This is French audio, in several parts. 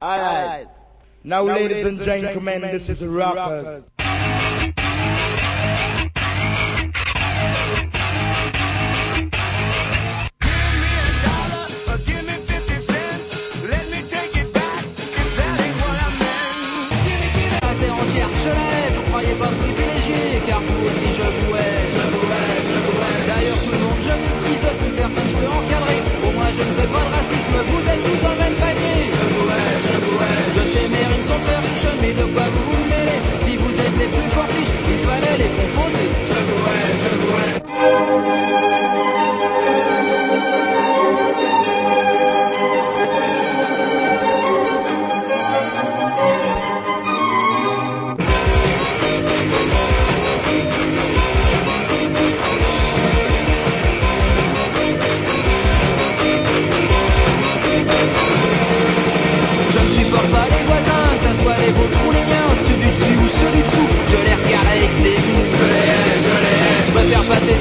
Alright. Now, ladies and gentlemen, this is Rockers. Je l'ai, vous croyez pas privilégié, car vous aussi je vous hais, je vous hais, je vous hais. D'ailleurs tout le monde je méprise, plus personne je peux encadrer. Au moins je ne fais pas de racisme, vous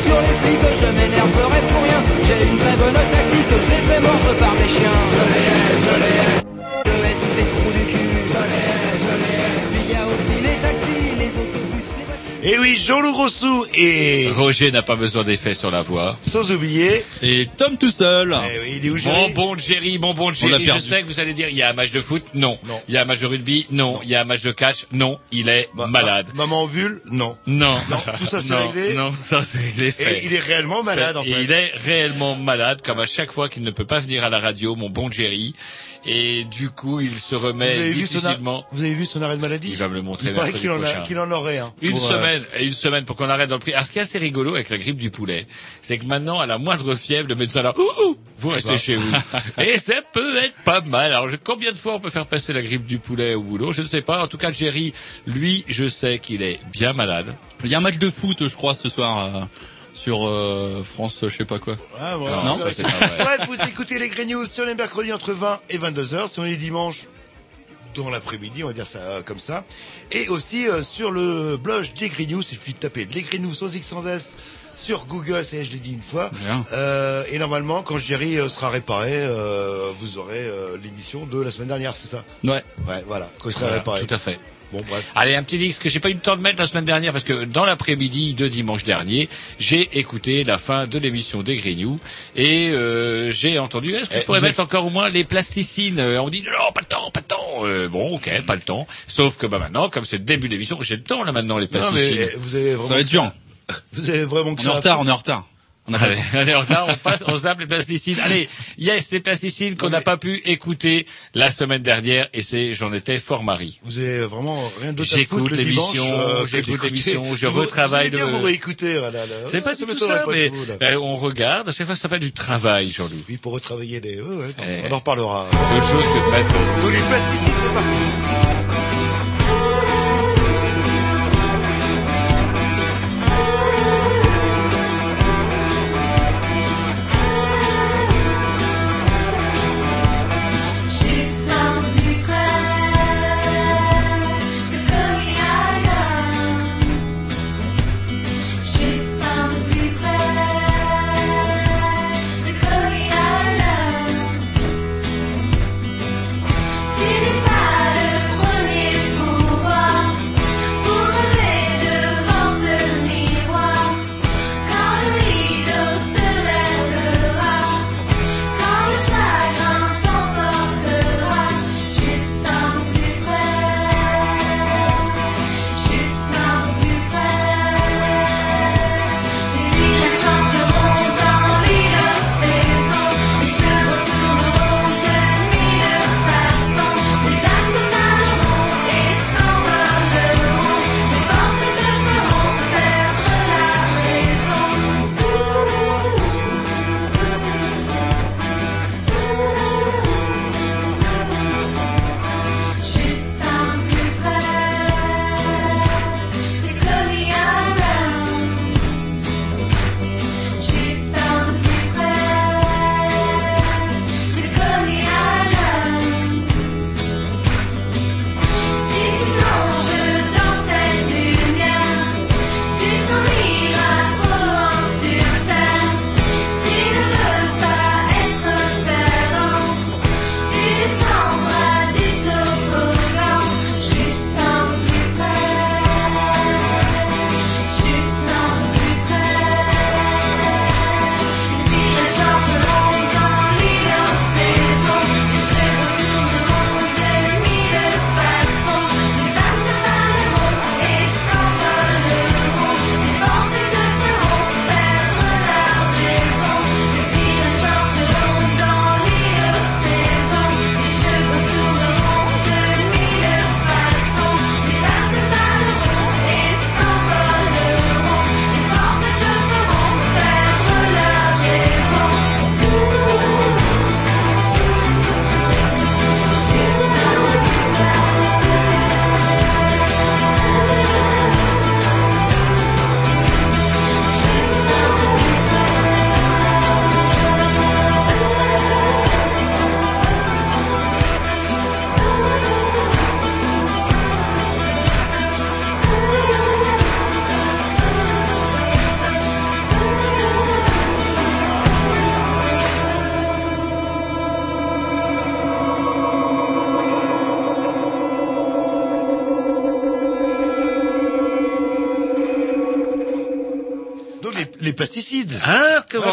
sur les flics, je m'énerverai pour rien. J'ai une très bonne tactique, je les fais mordre par mes chiens. Je les hais, je les hais. Et oui, Jean-Loup Grossou et Roger n'a pas besoin d'effet sur la voix. sans oublier, Et Tom tout seul. eh oui, il est où Bon Jerry bon Jerry, bon bon On l'a Jerry, je sais que vous allez dire il y a un match de foot, non. Non. Il y a un match de rugby, non. Il y a un match de catch, non. Il est Ma- malade. ma- Maman Vule, non. Non. Non, tout ça, c'est Non, réglé. Non, ça c'est réglé. Et il est réellement malade en Et fait. Il est réellement malade, comme à chaque fois qu'il ne peut pas venir à la radio, mon bon Jerry. Et du coup, il se Vous remet vu son, difficilement. ar- vous avez vu son arrêt de maladie Il va me le montrer Il paraît qu'il en, a- prochain. qu'il en aurait un. Une Pour, euh, semaine, et une semaine pour qu'on arrête dans le prix. Alors, ce qui est assez rigolo avec la grippe du poulet, c'est que maintenant, à la moindre fièvre, le médecin là, ouh, ouh, vous restez chez vous. et ça peut être pas mal. Alors, je- combien de fois on peut faire passer la grippe du poulet au boulot? Je ne sais pas. En tout cas, Jerry, lui, je sais qu'il est bien malade. Il y a un match de foot, je crois, ce soir euh, sur euh, France, je sais pas quoi. Ah, voilà. Non, ça, c'est pas vrai. Bref, vous écoutez les Grey News sur les mercredis entre 20 et 22 heures, sur les dimanches dans l'après-midi, on va dire ça euh, comme ça. Et aussi euh, sur le blog des Grey News, il suffit de taper les Grey News sans X sans S sur Google, ça est, je l'ai dit une fois. Euh, et normalement, quand Jerry euh, sera réparé, euh, vous aurez euh, l'émission de la semaine dernière, c'est ça? Ouais. Ouais, voilà, quand il sera Voilà, réparé. tout à fait. Bon, bref. Allez, un petit disque que j'ai pas eu le temps de mettre la semaine dernière parce que dans l'après-midi de dimanche dernier, j'ai écouté la fin de l'émission des Grignoux et euh, j'ai entendu. Est-ce que Eh, je pourrais vous mettre êtes- encore au moins les plasticines? Euh, On dit non, pas le temps, pas le temps. Euh, bon, ok, pas le temps. Sauf que bah maintenant, comme c'est le début de l'émission, j'ai le temps là maintenant les Non, mais plasticines. euh, vous avez vraiment Ça va être dur. Vous avez vraiment que On est ça en retard, on est en retard. On a Allez, temps. allez, en retard, on passe, on zappe les plasticines. Allez, yes, les plasticines qu'on n'a pas pu écouter la semaine dernière et c'est, j'en étais fort mari. Vous avez vraiment rien d'autre à J'écoute foutre le dimanche. l'émission, euh, j'écoute l'émission, je Vous- retravaille Vous le- vous réécouter, là, là. C'est pas du tout ça, mais vous, là. euh, on regarde, à chaque fois ça s'appelle du travail, Jean-Loup. Oui, pour retravailler les... Ouais, ouais, Eh. on en reparlera. C'est autre chose que de mettre... Donc les plasticides, c'est parti.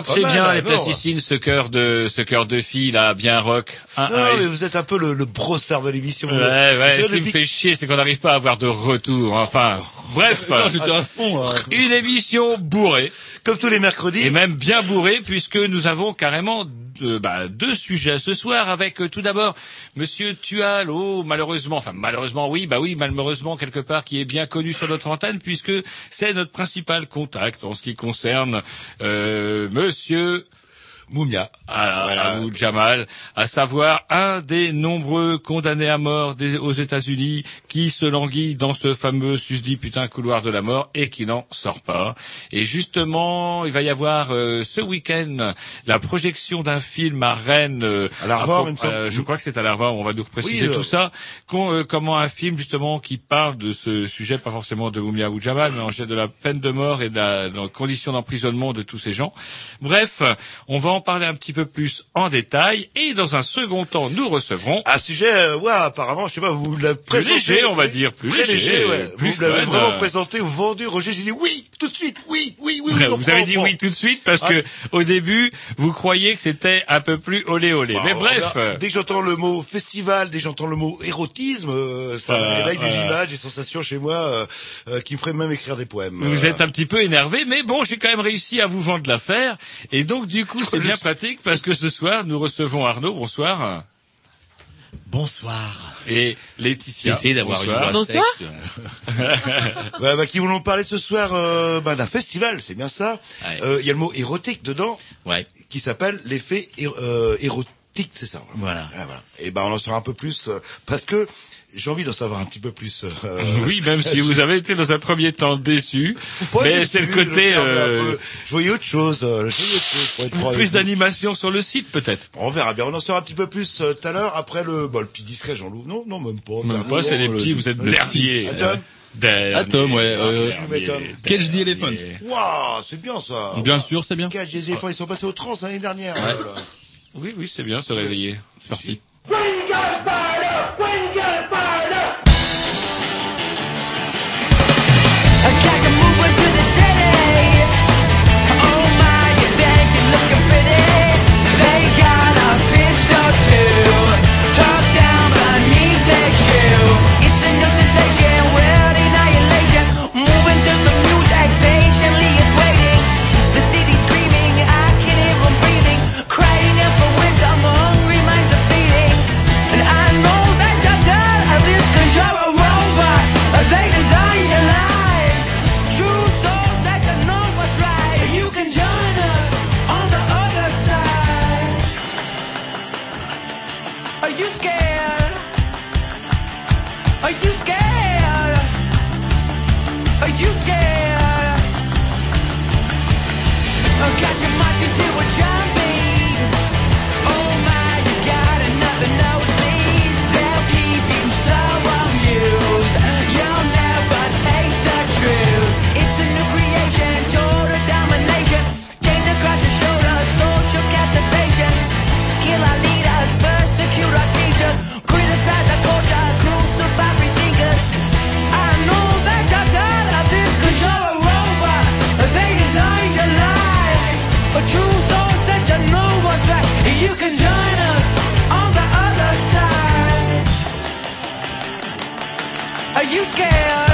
Hein, c'est bien, les plasticines, ce cœur de, ce cœur de fille, là, bien rock. Hein, non, hein, mais et- vous êtes un peu le, le brossard de l'émission. Ouais, ouais, ce qui me fait chier, c'est qu'on n'arrive pas à avoir de retour. Enfin, bref. Putain, j'étais à fond, là. Une émission bourrée, Comme tous les mercredis. et même bien bourrée, puisque nous avons carrément deux, bah, deux sujets ce soir, avec euh, tout d'abord Monsieur Tual, oh, malheureusement, enfin malheureusement oui, bah oui, malheureusement quelque part, qui est bien connu sur notre antenne, puisque c'est notre principal contact en ce qui concerne euh, Monsieur Moumia. à, Voilà. à vous, Jamal, à savoir un des nombreux condamnés à mort des- aux États-Unis qui se languit dans ce fameux susdit putain couloir de la mort et qui n'en sort pas. Et justement, il va y avoir euh, ce week-end la projection d'un film à Rennes. euh, À l'Arvor, euh, je crois que c'est à l'Arvor. On va nous préciser Oui, euh, tout ça. Qu'on, euh, comment un film justement qui parle de ce sujet, pas forcément de Moumia ou Jamal, mais en fait de la peine de mort et de la, de la condition d'emprisonnement de tous ces gens. Bref, on va en parler un petit peu plus en détail et dans un second temps, nous recevrons Un sujet, euh, ouais, apparemment, je sais pas, vous l'avez plus présenté. léger, on va dire, plus léger, léger, ouais. plus vous l'avez vraiment présenté ou vendu. Roger, j'ai dit oui, tout de suite, oui, oui, oui. oui vous avez dit oui tout de suite parce Ah. que au début, vous croyiez que c'était un peu plus olé olé. Bah, Mais bref. Dès que j'entends le mot festival, dès que j'entends le mot érotisme, euh, ça me réveille des voilà. images, des sensations chez moi euh, euh, qui me feraient même écrire des poèmes. Vous êtes un petit peu énervé, mais bon, j'ai quand même réussi à vous vendre l'affaire. Et donc, du coup, c'est bien pratique parce que ce soir, nous recevons Arnaud, bonsoir, Bonsoir. et Laetitia. Essayez d'avoir une bonsoir. voix Bonsoir. sexe. bah, bah, qui voulons parler ce soir euh, bah, d'un festival, c'est bien ça. Ouais. Euh, Il y a le mot érotique dedans, Ouais. qui s'appelle l'effet é- euh, érotique, c'est ça. Voilà. Ah, voilà. Et ben on en saura un peu plus euh, parce que j'ai envie d'en savoir un petit peu plus. euh, Oui, même si vous avez été dans un premier temps déçu, mais c'est le côté euh, peu- Je voyais autre chose. euh, je voyais autre chose pour être plus d'animation sur le site, peut-être. On verra bien. On en saura un petit peu plus euh, tout à l'heure après le, bah, le petit discret Jean-Loup. Non, non, même pas. Même pas, c'est les petits, vous êtes le. Derniers. Atom, ouais, euh, Catch the Elephant. Waouh, c'est bien ça. Bien sûr, c'est bien. Cage des éléphants, ils sont passés au trans l'année dernière. Oh. Oui, oui, c'est bien, se réveiller. C'est parti. Got your mind to do a job. Are you scared?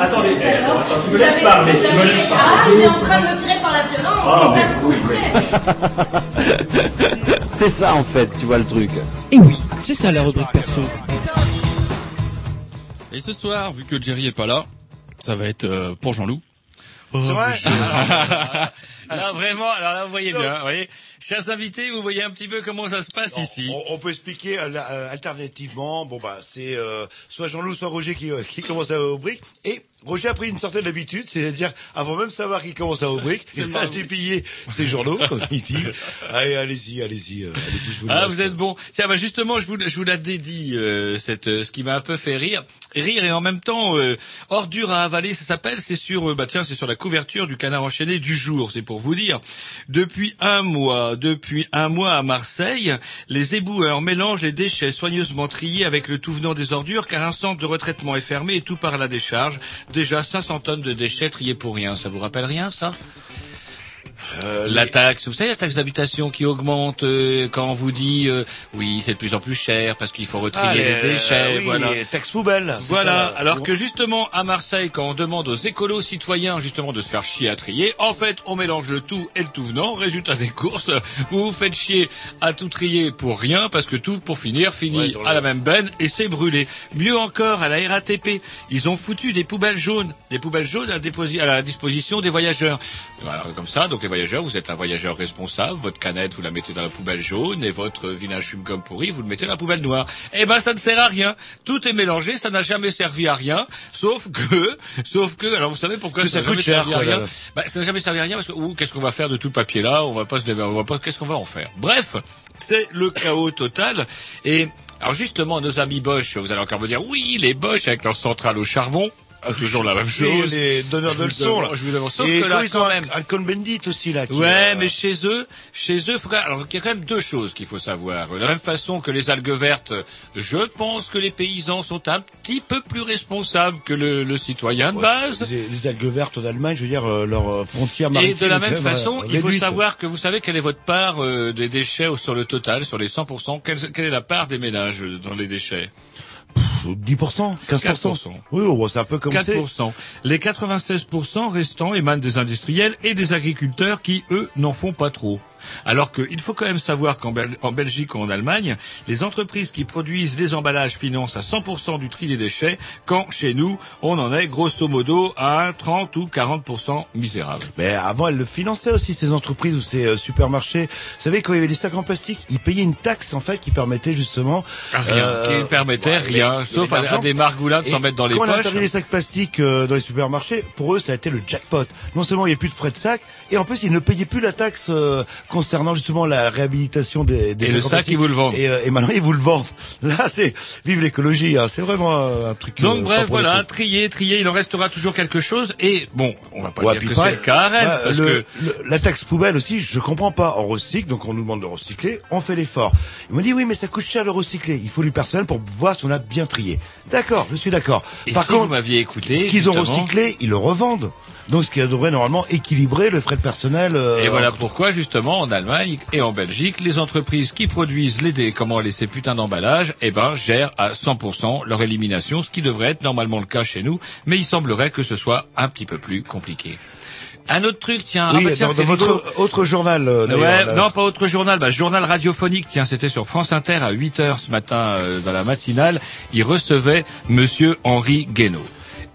Attendez, attends, attends, tu me laisses parler, tu me laisses Ah, parler. il est en train de me tirer par la violence, Ah, c'est ça C'est en fait, tu vois le truc. Et oui, c'est ça la rubrique perso. Et ce soir, vu que Jerry est pas là, ça va être euh, pour Jean-Loup. C'est vrai Là, vraiment, alors là, vous voyez bien, vous voyez. Chers invités, vous voyez un petit peu comment ça se passe ici. On, on peut expliquer euh, euh, alternativement. Bon bah c'est euh, soit Jean-Loup, soit Roger qui, euh, qui commence à rubrique. Et Roger a pris une certaine habitude, c'est-à-dire avant même savoir qui commence à rubrique, il a dépillé ses journaux, comme il dit. Allez, allez-y, allez-y, euh, allez-y, je vous Ah, laisse. vous êtes bon. Tiens, bah justement, je vous, je vous la dédie, euh, cette, euh, ce qui m'a un peu fait rire. Rire et en même temps, euh, ordure à avaler, ça s'appelle, c'est sur, euh, bah tiens, c'est sur la couverture du canard enchaîné du jour, c'est pour vous dire. Depuis un mois, depuis un mois à Marseille, les éboueurs mélangent les déchets soigneusement triés avec le tout venant des ordures car un centre de retraitement est fermé et tout par la décharge. Déjà 500 tonnes de déchets triés pour rien. Ça vous rappelle rien, ça? Euh, La les- taxe, vous savez la taxe d'habitation qui augmente euh, quand on vous dit euh, oui c'est de plus en plus cher parce qu'il faut retrier Ah, les, les- déchets, euh, oui, voilà. poubelles. c'est Voilà, ça. alors que justement à Marseille, quand on demande aux écolos citoyens justement de se faire chier à trier, en fait on mélange le tout et le tout venant, résultat des courses, vous vous faites chier à tout trier pour rien parce que tout pour finir finit Ouais, à la même benne et c'est brûlé. Mieux encore à la RATP, ils ont foutu des poubelles jaunes, des poubelles jaunes à, à la disposition des voyageurs. Voilà, comme ça, donc les voyageurs, vous êtes un voyageur responsable, votre canette vous la mettez dans la poubelle jaune et votre fume comme pourri vous le mettez dans la poubelle noire. Eh ben ça ne sert à rien. Tout est mélangé, ça n'a jamais servi à rien, sauf que, sauf que, alors vous savez pourquoi ça ça n'a jamais coûte cher, servi à rien bah, Ça n'a jamais servi à rien parce que ouh, qu'est-ce qu'on va faire de tout le papier là? On va pas se on va pas qu'est-ce qu'on va en faire? Bref, c'est le chaos total. Et alors justement nos amis Bosch, vous allez encore me dire oui les Bosch avec leur centrale au charbon, toujours la même chose. les donneurs de leçons, là. demande- je vous demande- sauf Et que là, ils quand ont même- un, un Cohn-Bendit aussi, là. Qui, Ouais, euh, mais chez eux, chez eux, faut alors il y a quand même deux choses qu'il faut savoir. De la même façon que les algues vertes, je pense que les paysans sont un petit peu plus responsables que le, le citoyen de base. Les, les algues vertes en Allemagne, je veux dire, euh, leur euh, frontière Et maritime. de la même façon, euh, il faut savoir que vous savez quelle est votre part euh, des déchets sur le total, sur les 100%. Quelle, quelle est la part des ménages dans les déchets? 10%, 15%. 4%. Oui, oh, c'est un peu comme c'est. 4%. Les 96% restants émanent des industriels et des agriculteurs qui, eux, n'en font pas trop. Alors qu'il faut quand même savoir qu'en Bel- en Belgique ou en Allemagne, les entreprises qui produisent les emballages financent à 100% du tri des déchets, quand chez nous, on en est grosso modo à 30 ou 40% misérable. Mais avant, elles le finançaient aussi, ces entreprises ou ces euh, supermarchés. Vous savez, quand il y avait des sacs en plastique, ils payaient une taxe, en fait, qui permettait justement... Rien, euh, qui permettait ouais, rien, sauf à, à des margoulins de s'en Et mettre dans les quand on a poches. interdit les sacs plastiques euh, dans les supermarchés, pour eux, ça a été le jackpot. Non seulement il n'y a plus de frais de sac, et en plus, ils ne payaient plus la taxe euh, concernant justement la réhabilitation des, des Et le sac, ils vous le vendent. Et, euh, et maintenant, ils vous le vendent. Là, c'est vive l'écologie. Hein. C'est vraiment euh, un truc. Donc euh, pas bref, voilà, trier, trier, il en restera toujours quelque chose. Et bon, on va pas Ouais, dire que c'est le cas à Rennes, ouais, parce le- que le- la taxe poubelle aussi, je comprends pas. On recycle, donc on nous demande de recycler, on fait l'effort. Ils m'ont dit oui, mais ça coûte cher de recycler. Il faut du personnel pour voir si on a bien trié. D'accord, je suis d'accord. Par si vous contre, m'aviez écouté, ce qu'ils ont recyclé, ils le revendent. Donc ce qui devrait normalement équilibrer le frais de personnel. euh, Et voilà pourquoi, justement, en Allemagne et en Belgique, les entreprises qui produisent les dés, comment les ces putains d'emballages, eh ben, gèrent à 100% leur élimination, ce qui devrait être normalement le cas chez nous, mais il semblerait que ce soit un petit peu plus compliqué. Un autre truc, tiens, Oui, ah bah tiens, dans, votre autre journal. euh, Ouais, là. non, pas autre journal, bah, journal radiophonique, tiens, c'était sur France Inter à 8 heures ce matin, euh, dans la matinale, il recevait monsieur Henri Guénaud.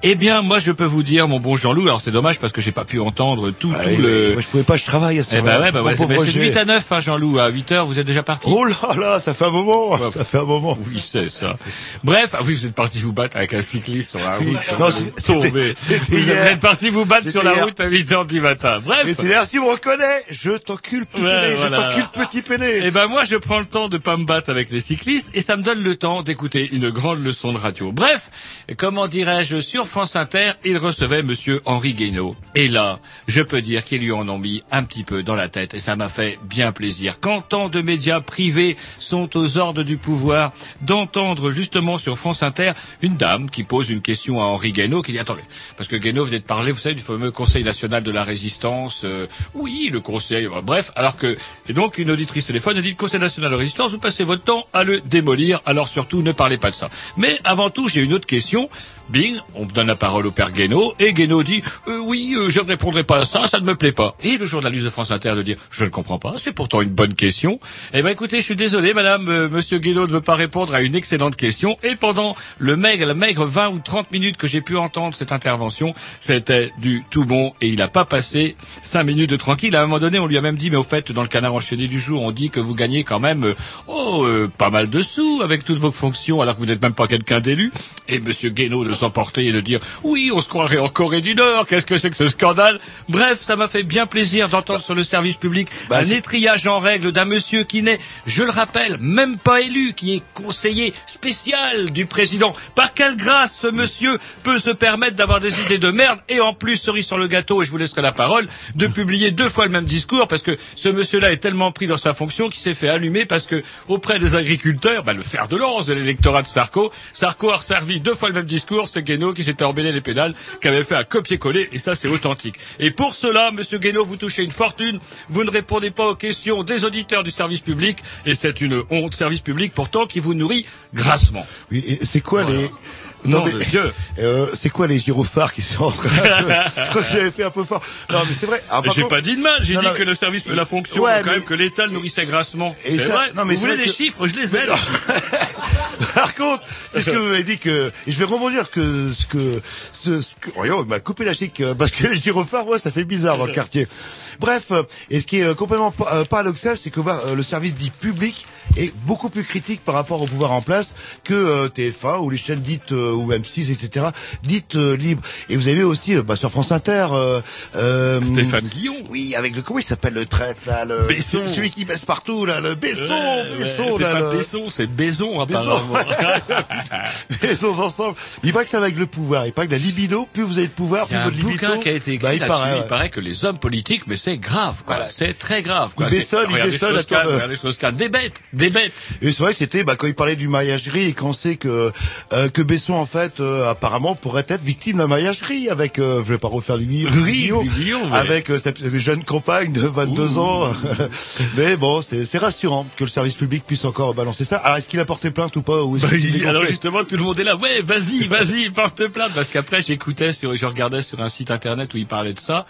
Eh bien, moi, je peux vous dire, mon bon Jean-Loup, alors c'est dommage parce que j'ai pas pu entendre tout, Ah tout le... Moi, je pouvais pas, je travaille à ce Eh ben ouais, bah ouais, c'est pauvre mais c'est de Roger. 8 à 9, hein, Jean-Loup. À 8 heures, vous êtes déjà parti Oh là là, ça fait un moment. Ça fait un moment. Oui, c'est ça. Bref, ah oui, vous êtes parti vous battre avec un cycliste sur la route. Comme Non, c'était Vous hier. êtes parti vous battre sur la hier. route à 8 heures du matin. Bref. Mais c'est si vous me reconnais, je t'encule petit Ouais, péné, voilà. je t'encule petit péné. Eh ben moi je prends le temps de pas me battre avec les cyclistes et ça me donne le temps d'écouter une grande leçon de radio. Bref, comment dirais-je sur France Inter, il recevait monsieur Henri Guénaud. Et là, je peux dire qu'ils lui en ont mis un petit peu dans la tête et ça m'a fait bien plaisir. Quand tant de médias privés sont aux ordres du pouvoir, d'entendre justement sur France Inter une dame qui pose une question à Henri Guénaud qui dit attendez, parce que Guénaud venait de parler, vous savez, du fameux Conseil national de la résistance. euh, oui, le Conseil, euh, bref, alors que et donc une auditrice téléphone a dit Conseil national de la résistance, vous passez votre temps à le démolir, alors surtout ne parlez pas de ça. Mais avant tout, j'ai une autre question. Bing, donne la parole au père Guénaud, et Guénaud dit euh, oui, euh, je ne répondrai pas à ça, ça ne me plaît pas. Et le journaliste de France Inter de dire je ne comprends pas, c'est pourtant une bonne question. Eh ben écoutez, je suis désolé, madame, euh, monsieur Guénaud ne veut pas répondre à une excellente question. Et pendant le maigre, la maigre 20 ou 30 minutes que j'ai pu entendre cette intervention, c'était du tout bon, et il n'a pas passé 5 minutes de tranquille. À un moment donné, on lui a même dit, mais au fait, dans le canard enchaîné du jour, on dit que vous gagnez quand même, euh, oh, euh, pas mal de sous avec toutes vos fonctions, alors que vous n'êtes même pas quelqu'un d'élu. Et monsieur Guénaud de s'emporter et de dire, oui, on se croirait en Corée du Nord, qu'est-ce que c'est que ce scandale? Bref, ça m'a fait bien plaisir d'entendre sur le service public Bah, un étriage en règle d'un monsieur qui n'est, je le rappelle, même pas élu, qui est conseiller spécial du président. Par quelle grâce ce monsieur peut se permettre d'avoir des idées de merde et en plus, cerise sur le gâteau, et je vous laisserai la parole, de publier deux fois le même discours parce que ce monsieur-là est tellement pris dans sa fonction qu'il s'est fait allumer parce que auprès des agriculteurs, bah, le fer de lance de l'électorat de Sarko, Sarko a servi deux fois le même discours, c'est Guénaud qui s'était embêté les pédales, qui avait fait un copier-coller et ça c'est authentique. Et pour cela, monsieur Guénaud, vous touchez une fortune, vous ne répondez pas aux questions des auditeurs du service public et c'est une honte service public pourtant qui vous nourrit grassement. Oui, et c'est quoi Voilà. les... Nom de Dieu. euh, c'est quoi les gyrophares qui sont en train de... Je crois que j'avais fait un peu fort. Non, mais c'est vrai. Ah, J'ai contre- pas dit de mal, j'ai Non, dit non, que le service, la fonction, Ouais, quand mais- même que l'État le nourrissait grassement. C'est ça- vrai. non, mais vous voulez des que- chiffres, je les ai. Non. Par contre, puisque vous m'avez dit que, et je vais rebondir que, ce que, ce, ce que, oh, il m'a coupé la chic, euh, parce que les gyrophares, ouais, ça fait bizarre dans le quartier. Bref, euh, et ce qui est euh, complètement pa- paradoxal, c'est que voir, le service dit public est beaucoup plus critique par rapport au pouvoir en place que euh, TF1 ou les chaînes dites euh, ou M6 etc dites euh, libres et vous avez aussi euh, bah, sur France Inter euh, euh, Stéphane Guillon. oui avec le comment il s'appelle le traître là le Besson. celui- qui baisse partout là le Besson Ouais, ouais, Besson c'est là pas le- Besson, c'est Besson. apparemment. Ils sont ensemble. Il paraît que ça va avec le pouvoir. Il paraît que la libido, plus vous avez de pouvoir, Il y plus a un votre libido. bouquin qui a été écrit bah, il paraît, Il ouais. paraît que les hommes politiques, mais c'est grave, quoi. Voilà. C'est très grave, quoi. Il il regardez Strauss-Kahn. Des bêtes, des bêtes. Et c'est vrai que c'était bah, quand il parlait du mariagerie et qu'on sait que euh, que Besson en fait euh, apparemment pourrait être victime de la mariagerie avec euh, je vais pas refaire livre du mais- avec euh, cette jeune compagne de 22 ans mais bon c'est c'est rassurant que le service public puisse encore balancer ça alors est-ce qu'il a porté plainte ou pas ou Bah, il- alors justement, tout le monde est là. Ouais, vas-y, vas-y, porte plainte. Parce qu'après, j'écoutais sur, je regardais sur un site internet où il parlait de ça.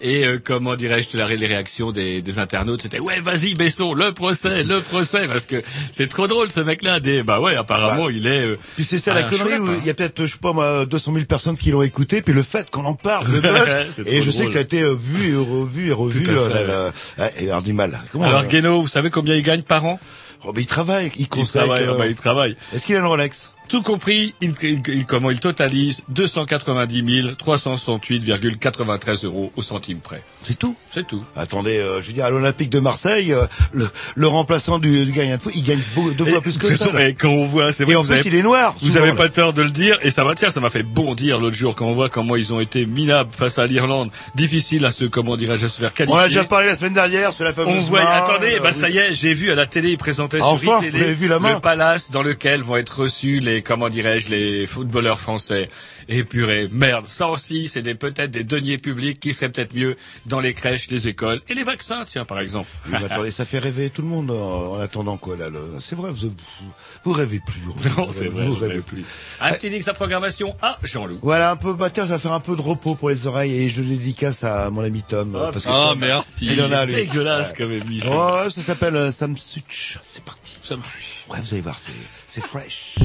Et euh, comment dirais-je, les réactions des, des internautes, c'était ouais, vas-y, Besson, le procès, le procès, parce que c'est trop drôle ce mec-là. Des, bah ouais, apparemment, il est. euh, Puis c'est ça la connerie chouette, où hein. il y a peut-être je sais pas moi 200 000 personnes qui l'ont écouté puis le fait qu'on en parle le buzz et je sais que ça a été euh, vu et revu et revu Tout à euh, fait, alors du mal comment Alors Guénaud, vous savez combien il gagne par an? Oh, mais il travaille il Il conseille travaille, euh, ah bah, il travaille. est-ce qu'il a une Rolex? Tout compris, il, il- comment il totalise 290 368,93 euros au centime près. c'est tout? C'est tout. attendez euh, je veux dire à l'Olympique de Marseille euh, le, le remplaçant du, du gardien de foot il gagne deux fois plus que ça et quand on voit, c'est vrai, et en plus avez- il est noir Vous avez là. pas tort de le dire, et ça tiens, ça m'a fait bondir l'autre jour quand on voit comment ils ont été minables face à l'Irlande, difficile à se, comment dirais-je, à se faire on qualifier. en a déjà parlé la semaine dernière sur la fameuse On voit, main, attendez, euh, bah ça y est, j'ai vu à la télé, ils présentaient Enfin, sur vu la main le palace dans lequel vont être reçus les, comment dirais-je, les footballeurs français. Et purée, merde, ça aussi, c'est des, peut-être des deniers publics qui seraient peut-être mieux dans les crèches, les écoles et les vaccins, tiens, par exemple. Oui, mais attendez, ça fait rêver tout le monde en, en attendant quoi là. le- C'est vrai, vous, vous, vous rêvez plus. Non, c'est vrai, Vous rêvez rêve plus. Link sa programmation à Jean-Loup. Voilà un peu. Bah tiens, je vais faire un peu de repos pour les oreilles et je le dédicace à mon ami Tom parce que Tom, merci. il en a C'est lui. dégueulasse Ouais. comme émission. Oh, ça s'appelle euh, Sam Such. C'est parti. Me- Ouais, vous allez voir, c'est c'est fresh.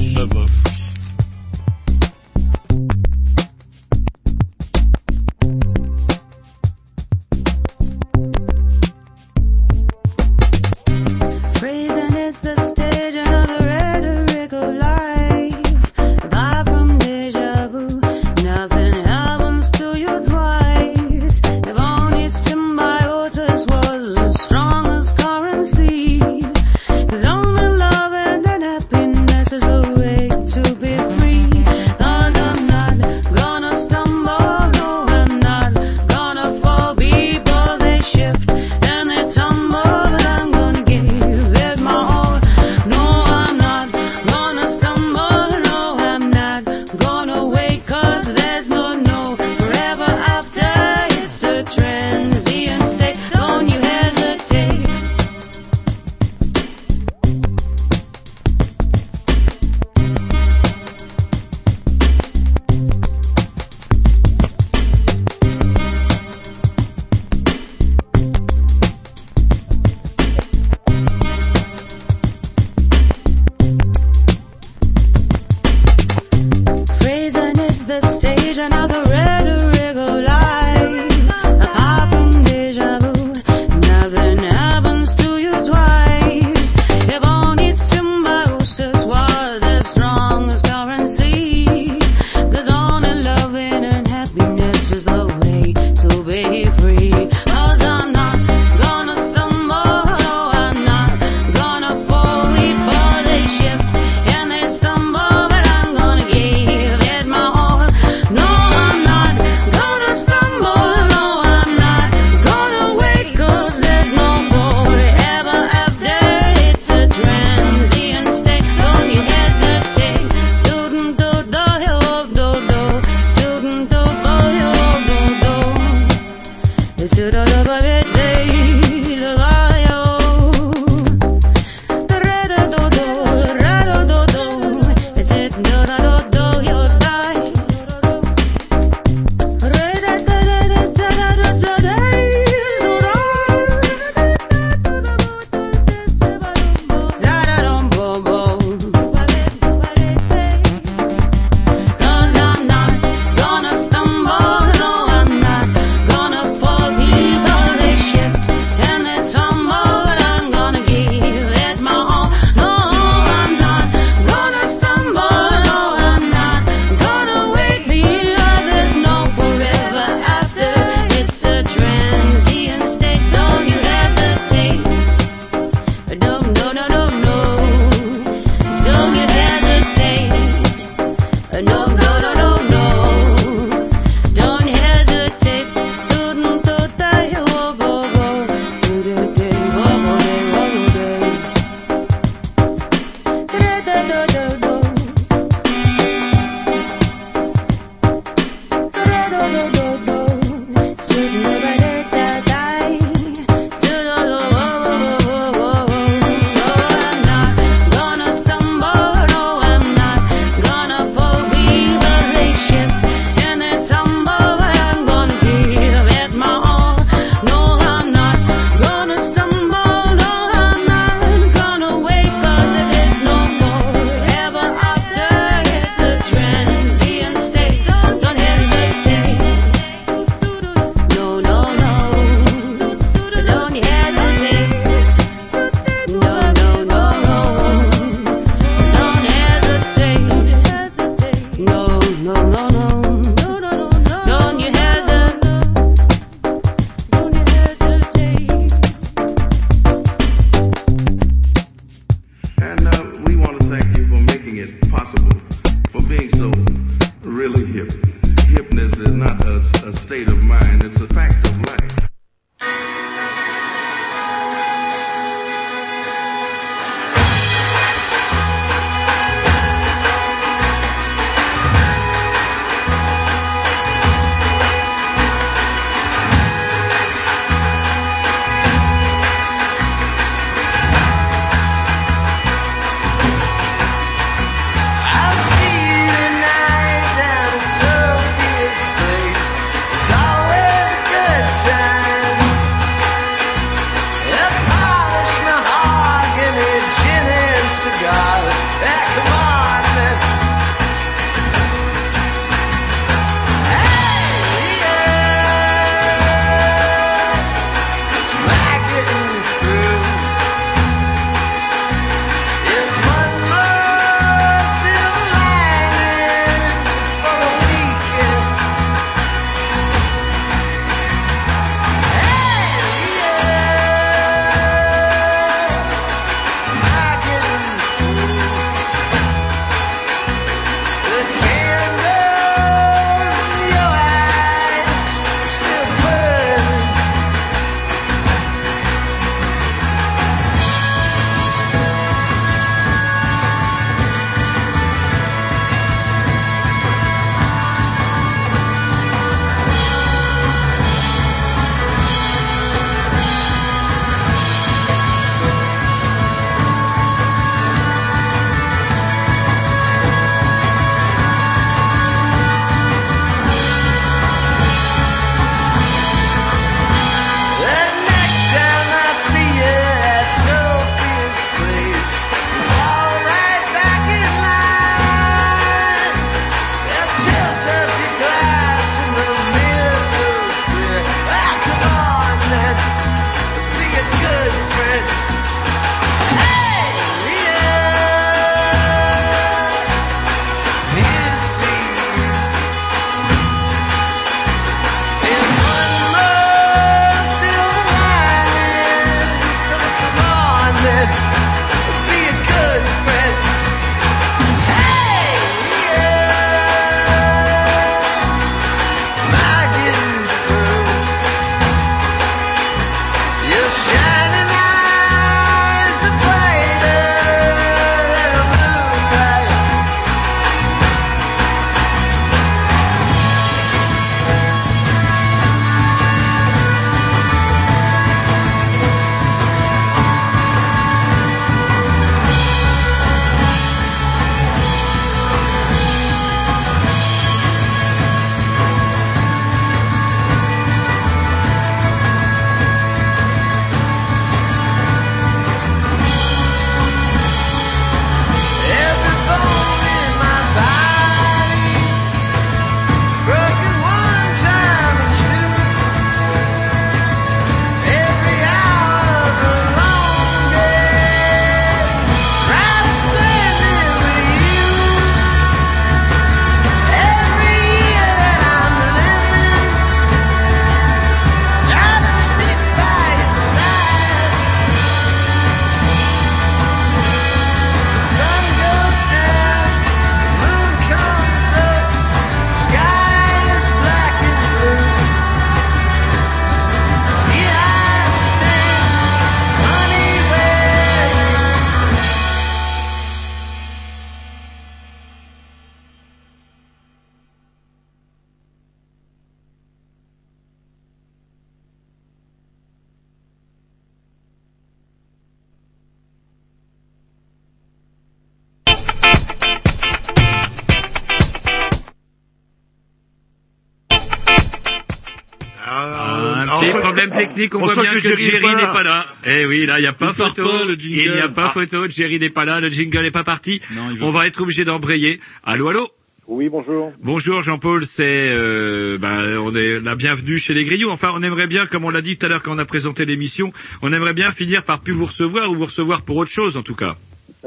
Technique, on, on voit sent bien que que, Jerry n'est pas là. Eh oui, là, il n'y a pas Il photo. pas, le jingle. Il n'y a pas Ah. photo, Jerry n'est pas là, le jingle n'est pas parti. Non, on va être obligé d'embrayer. Allô, allô Oui, bonjour. Bonjour Jean-Paul, c'est euh, ben, on est la bienvenue chez les Grillous. Enfin, on aimerait bien, comme on l'a dit tout à l'heure quand on a présenté l'émission, on aimerait bien finir par plus vous recevoir ou vous recevoir pour autre chose en tout cas.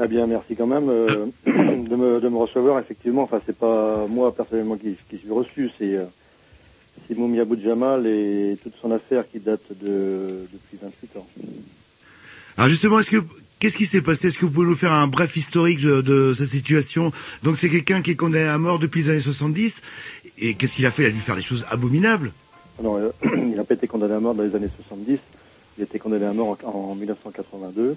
Eh bien, merci quand même euh, de, me, de me recevoir. Effectivement, enfin, c'est pas moi personnellement qui, qui suis reçu, c'est euh, c'est Moumi Abou Jamal et toute son affaire qui date de depuis 28 ans. Alors justement, est-ce que qu'est-ce qui s'est passé? Est-ce que vous pouvez nous faire un bref historique de, de sa situation? Donc c'est quelqu'un qui est condamné à mort depuis les années 70 et qu'est-ce qu'il a fait? Il a dû faire des choses abominables. Non, euh, il n'a pas été condamné à mort dans les années 70. Il a été condamné à mort en, en 1982,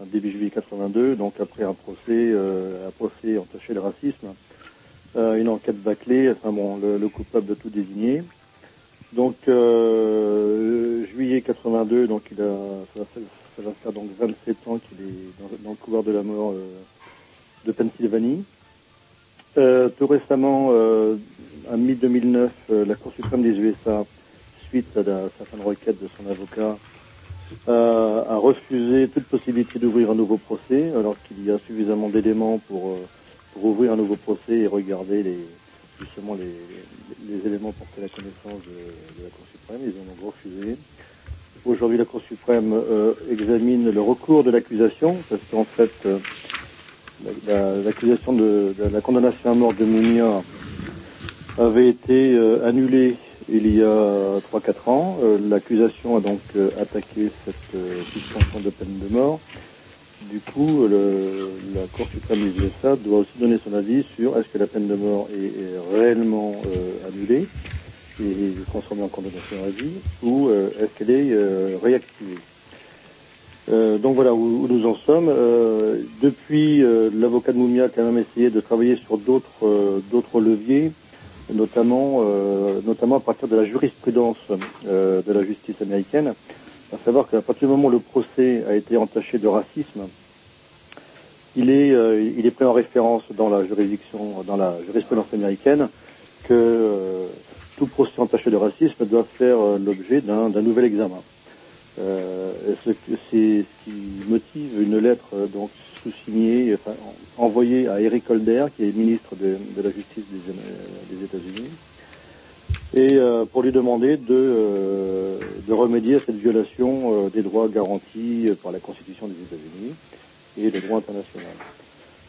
en début juillet 82, donc après un procès, euh, un procès entaché de racisme, euh, une enquête bâclée, enfin bon, le, le coupable de tout désigné. Donc euh, juillet 82, donc il a, ça va faire, donc 27 ans qu'il est dans, le couloir de la mort euh, de Pennsylvanie. Euh, tout récemment, euh, en mi-2009, euh, la Cour suprême des USA, suite à la, requêtes de son avocat, euh, a refusé toute possibilité d'ouvrir un nouveau procès, alors qu'il y a suffisamment d'éléments pour, euh, pour ouvrir un nouveau procès et regarder les, justement les, les, éléments portés la connaissance de, la Cour suprême. Ils en ont refusé. Aujourd'hui, la Cour suprême euh, examine le recours de l'accusation, parce qu'en fait, euh, la- la- l'accusation de, la condamnation à mort de Moumia avait été euh, annulée il y a 3-4 ans. L'accusation a donc attaqué cette suspension de peine de mort. Du coup, la Cour suprême des USA doit aussi donner son avis sur est-ce que la peine de mort est, réellement euh, annulée et transformée en condamnation à vie ou euh, est-ce qu'elle est euh, réactivée. Donc voilà où, nous en sommes. Depuis, l'avocat de Moumia a quand même essayé de travailler sur d'autres d'autres leviers, notamment notamment à partir de la jurisprudence de la justice américaine. À savoir qu'à partir du moment où le procès a été entaché de racisme, il est euh, pris en référence dans la juridiction dans la jurisprudence américaine que euh, tout procès entaché de racisme doit faire euh, l'objet d'un nouvel examen. Ce, c'est ce qui motive une lettre donc sous-signée, envoyée à Eric Holder, qui est ministre de, la Justice des États-Unis, et euh, pour lui demander de, euh, de remédier à cette violation euh, des droits garantis par la Constitution des États-Unis et le droit international.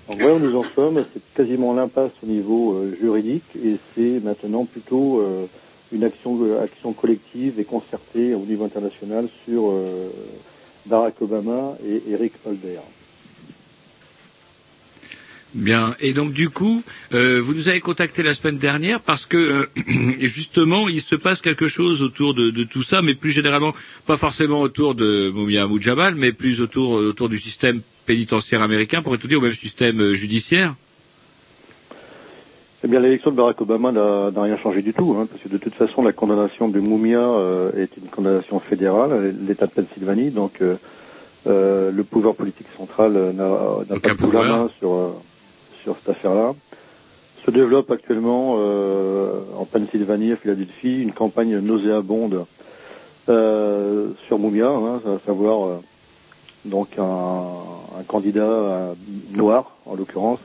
Donc voilà où nous en sommes, c'est quasiment l'impasse au niveau juridique et c'est maintenant plutôt une action, action collective et concertée au niveau international sur Barack Obama et Eric Holder. Bien. Et donc du coup, euh, vous nous avez contacté la semaine dernière parce que euh, justement, il se passe quelque chose autour de, de tout ça, mais plus généralement, pas forcément autour de Moumia Moudjabal, mais plus autour euh, autour du système pénitentiaire américain, pour tout dire, ou même système judiciaire. Eh bien, l'élection de Barack Obama n'a rien changé du tout, hein, parce que de toute façon, la condamnation de Moumia euh, est une condamnation fédérale, l'État de Pennsylvanie, donc le pouvoir politique central n'a pas Aucun tout la pouvoir. main sur, sur cette affaire-là. Se développe actuellement euh, en Pennsylvanie, à Philadelphie, une campagne nauséabonde euh, sur Moumia, hein, à savoir euh, donc un, candidat noir, en l'occurrence,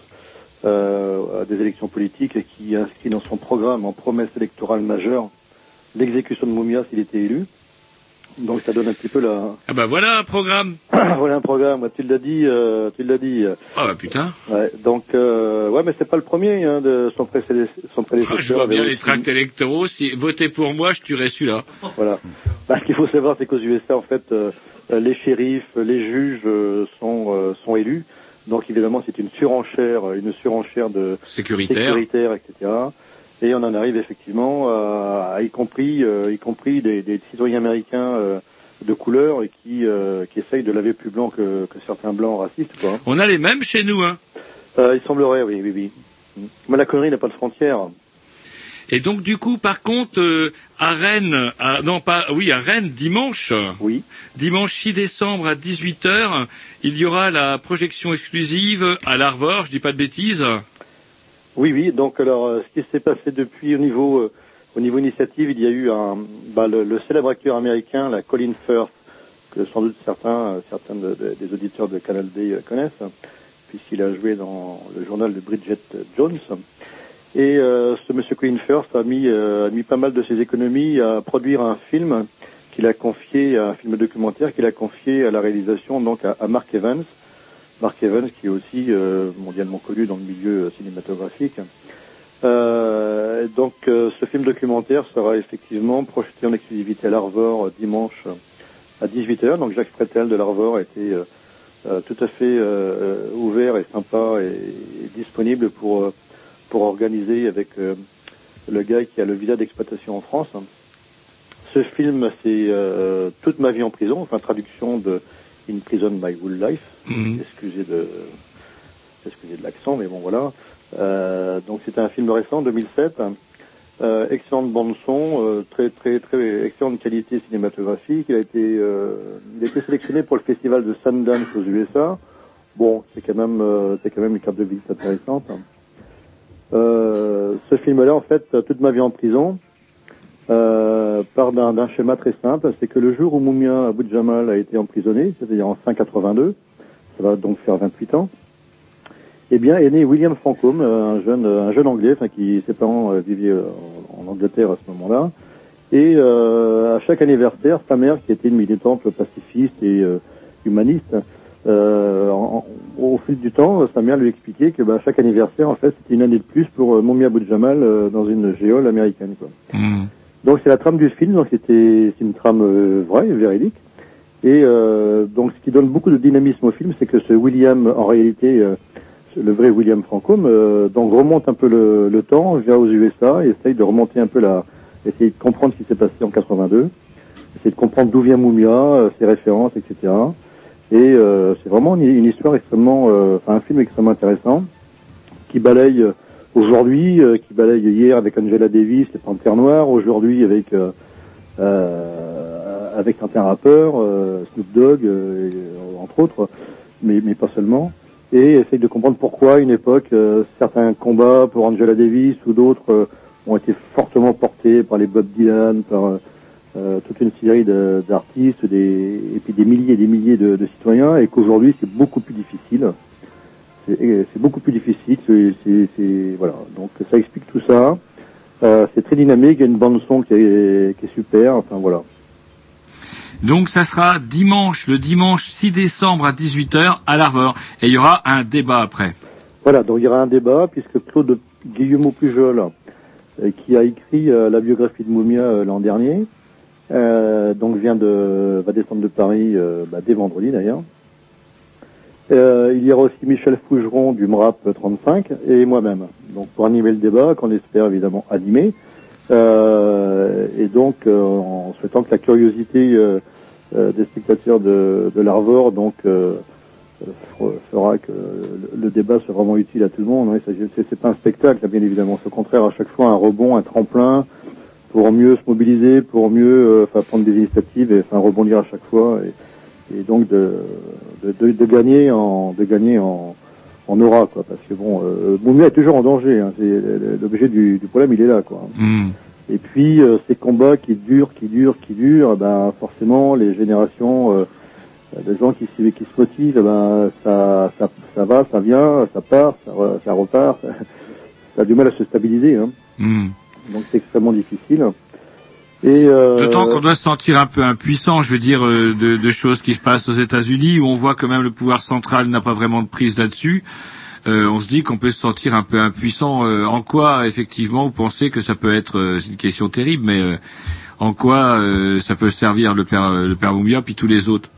à des élections politiques qui inscrit dans son programme en promesse électorale majeure l'exécution de Moumia s'il était élu. Donc ça donne un petit peu la... Ah bah voilà un programme. voilà un programme, tu l'as dit, euh, tu l'as dit. Ah bah putain. Ouais, donc, euh, ouais, mais c'est pas le premier hein, de son, son prédécesseur. Ah, je vois bien les tracts électoraux. Si votez pour moi, je tuerai celui-là. Voilà. Bah, ce qu'il faut savoir, c'est qu'aux USA, en fait, euh, euh, les shérifs, les juges euh, sont, euh, sont élus. Donc, évidemment, c'est une surenchère, une surenchère de Sécuritaire. sécuritaire, etc. Et on en arrive effectivement à, à y compris, euh, y compris des, des citoyens américains euh, de couleur et qui, euh, qui essayent de laver plus blanc que, que certains blancs racistes. Quoi. On a les mêmes chez nous, hein. Euh, il semblerait, oui, oui, oui. Mais la connerie n'a pas de frontières. Et donc du coup, par contre, euh, à Rennes, à- non pas, oui, à Rennes, dimanche, oui. dimanche 6 décembre à 18 h il y aura la projection exclusive à l'Arvor, je dis pas de bêtises. Oui, oui. Donc, alors, euh, ce qui s'est passé depuis au niveau, euh, au niveau initiative, il y a eu un, bah, le, le célèbre acteur américain, la Colin Firth, que sans doute certains, euh, certains de- de- des auditeurs de Canal D connaissent, puisqu'il a joué dans le journal de Bridget Jones. Et euh, ce monsieur Colin Firth a mis, euh, a mis pas mal de ses économies à produire un film qu'il a confié, un film documentaire qu'il a confié à la réalisation donc à, à Mark Evans. Mark Evans qui est aussi euh, mondialement connu dans le milieu euh, cinématographique. Euh, donc euh, ce film documentaire sera effectivement projeté en exclusivité à l'Arvor euh, dimanche à 18h. Donc Jacques Fretel de l'Arvor a été euh, tout à fait ouvert et sympa et, et disponible pour, pour organiser avec le gars qui a le visa d'exploitation en France. ce film, c'est toute ma vie en prison, enfin traduction de In Prison My Whole Life. Mhm. Excusez de, excusez de l'accent, mais bon voilà. Euh, donc c'était un film récent, 2007. Euh, excellente bande son, euh, très très très excellente qualité cinématographique. Il a été euh, il a été sélectionné pour le festival de Sundance aux USA. Bon, c'est quand même c'est quand même une carte de visite intéressante. Ce film-là, en fait, toute ma vie en prison, euh, part d'un schéma très simple, c'est que le jour où Moumia Abou Jamal a été emprisonné, c'est-à-dire en 582, ça va donc faire 28 ans, eh bien, est né William Francombe, euh, un jeune, un jeune anglais, enfin qui ses parents euh, vivaient euh, en Angleterre à ce moment-là, et euh, à chaque anniversaire, sa mère, qui était une militante pacifiste et euh, humaniste, euh, au fil du temps, sa mère lui expliquait que bah, chaque anniversaire, en fait, c'était une année de plus pour euh, Moumia Abou Jamal euh, dans une géole américaine. Quoi. Donc c'est la trame du film, donc c'était c'est une trame euh, vraie, véridique. Et euh, donc ce qui donne beaucoup de dynamisme au film, c'est que ce William, en réalité, euh, le vrai William Francombe, euh, donc remonte un peu le, le temps, vient aux USA, et essaye de remonter un peu la, essayer de comprendre ce qui s'est passé en 82, essayer de comprendre d'où vient Moumia, euh, ses références, etc. Et euh, c'est vraiment une, une histoire extrêmement, enfin un film extrêmement intéressant qui balaye aujourd'hui, euh, qui balaye hier avec Angela Davis, les Panthères Noires, aujourd'hui avec euh, euh, avec certains rappeurs, euh, Snoop Dogg, euh, entre autres, mais, mais pas seulement, et essaye de comprendre pourquoi à une époque certains combats pour Angela Davis ou d'autres ont été fortement portés par les Bob Dylan, par toute une série de- d'artistes, des, et puis des milliers et des milliers de, de citoyens, et qu'aujourd'hui c'est beaucoup plus difficile. C'est et c'est beaucoup plus difficile. c'est- voilà. Donc ça explique tout ça. Euh, c'est très dynamique. Il y a une bande son qui est, qui est super. Enfin voilà. Donc ça sera dimanche, le dimanche 6 décembre à 18h à l'Arvor. Et il y aura un débat après. Voilà. Donc il y aura un débat puisque Claude Guillemot Pujol, euh, qui a écrit euh, la biographie de Moumia euh, l'an dernier, euh, donc vient de va descendre de Paris euh, bah, dès vendredi d'ailleurs. Euh, il y aura aussi Michel Fougeron du MRAP 35 et moi-même. Donc pour animer le débat, qu'on espère évidemment animer. Euh, et donc euh, en souhaitant que la curiosité des spectateurs de, l'Arvor donc fera que le, débat soit vraiment utile à tout le monde. C'est pas un spectacle, bien évidemment. C'est au contraire à chaque fois un rebond, un tremplin pour mieux se mobiliser, pour mieux prendre des initiatives et rebondir à chaque fois et donc de, de, de, de gagner en de gagner en, en aura quoi parce que bon euh, Moumia est toujours en danger hein. c'est l'objet du, du problème il est là quoi et puis euh, ces combats qui durent qui durent qui durent ben forcément les générations euh, de gens qui, se- qui se motivent eh ben ça, ça ça va ça vient ça part ça, ça repart ça a du mal à se stabiliser hein. Hmm. donc c'est extrêmement difficile et euh, D'autant qu'on doit se sentir un peu impuissant, je veux dire, euh, de, de choses qui se passent aux États-Unis, où on voit que même le pouvoir central n'a pas vraiment de prise là-dessus. Euh, on se dit qu'on peut se sentir un peu impuissant. Euh, en quoi, effectivement, vous pensez que ça peut être, euh, c'est une question terrible, mais euh, en quoi euh, ça peut servir le père, le père Moumia puis tous les autres?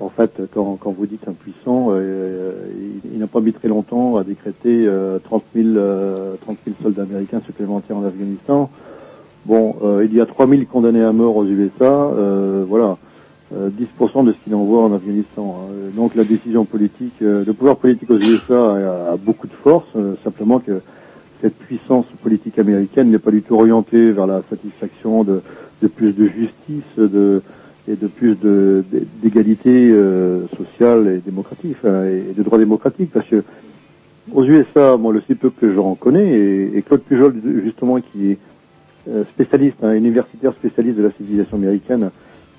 En fait, quand, quand vous dites impuissant, euh, il, il n'a pas mis très longtemps à décréter euh, 30, 000, euh, 30 000 soldats américains supplémentaires en Afghanistan. Bon, euh, il y a 3 000 condamnés à mort aux USA. euh, voilà, euh, 10% de ce qu'il envoie en Afghanistan. hein. Donc la décision politique, euh, le pouvoir politique aux USA a, beaucoup de force. euh, simplement que cette puissance politique américaine n'est pas du tout orientée vers la satisfaction de, de plus de justice, de et de plus d'égalité euh, sociale et démocratique, enfin, et de droits démocratiques, parce que aux USA, moi, le si peu que j'en connais, et, et Claude Pujol, justement, qui est spécialiste, un universitaire spécialiste de la civilisation américaine,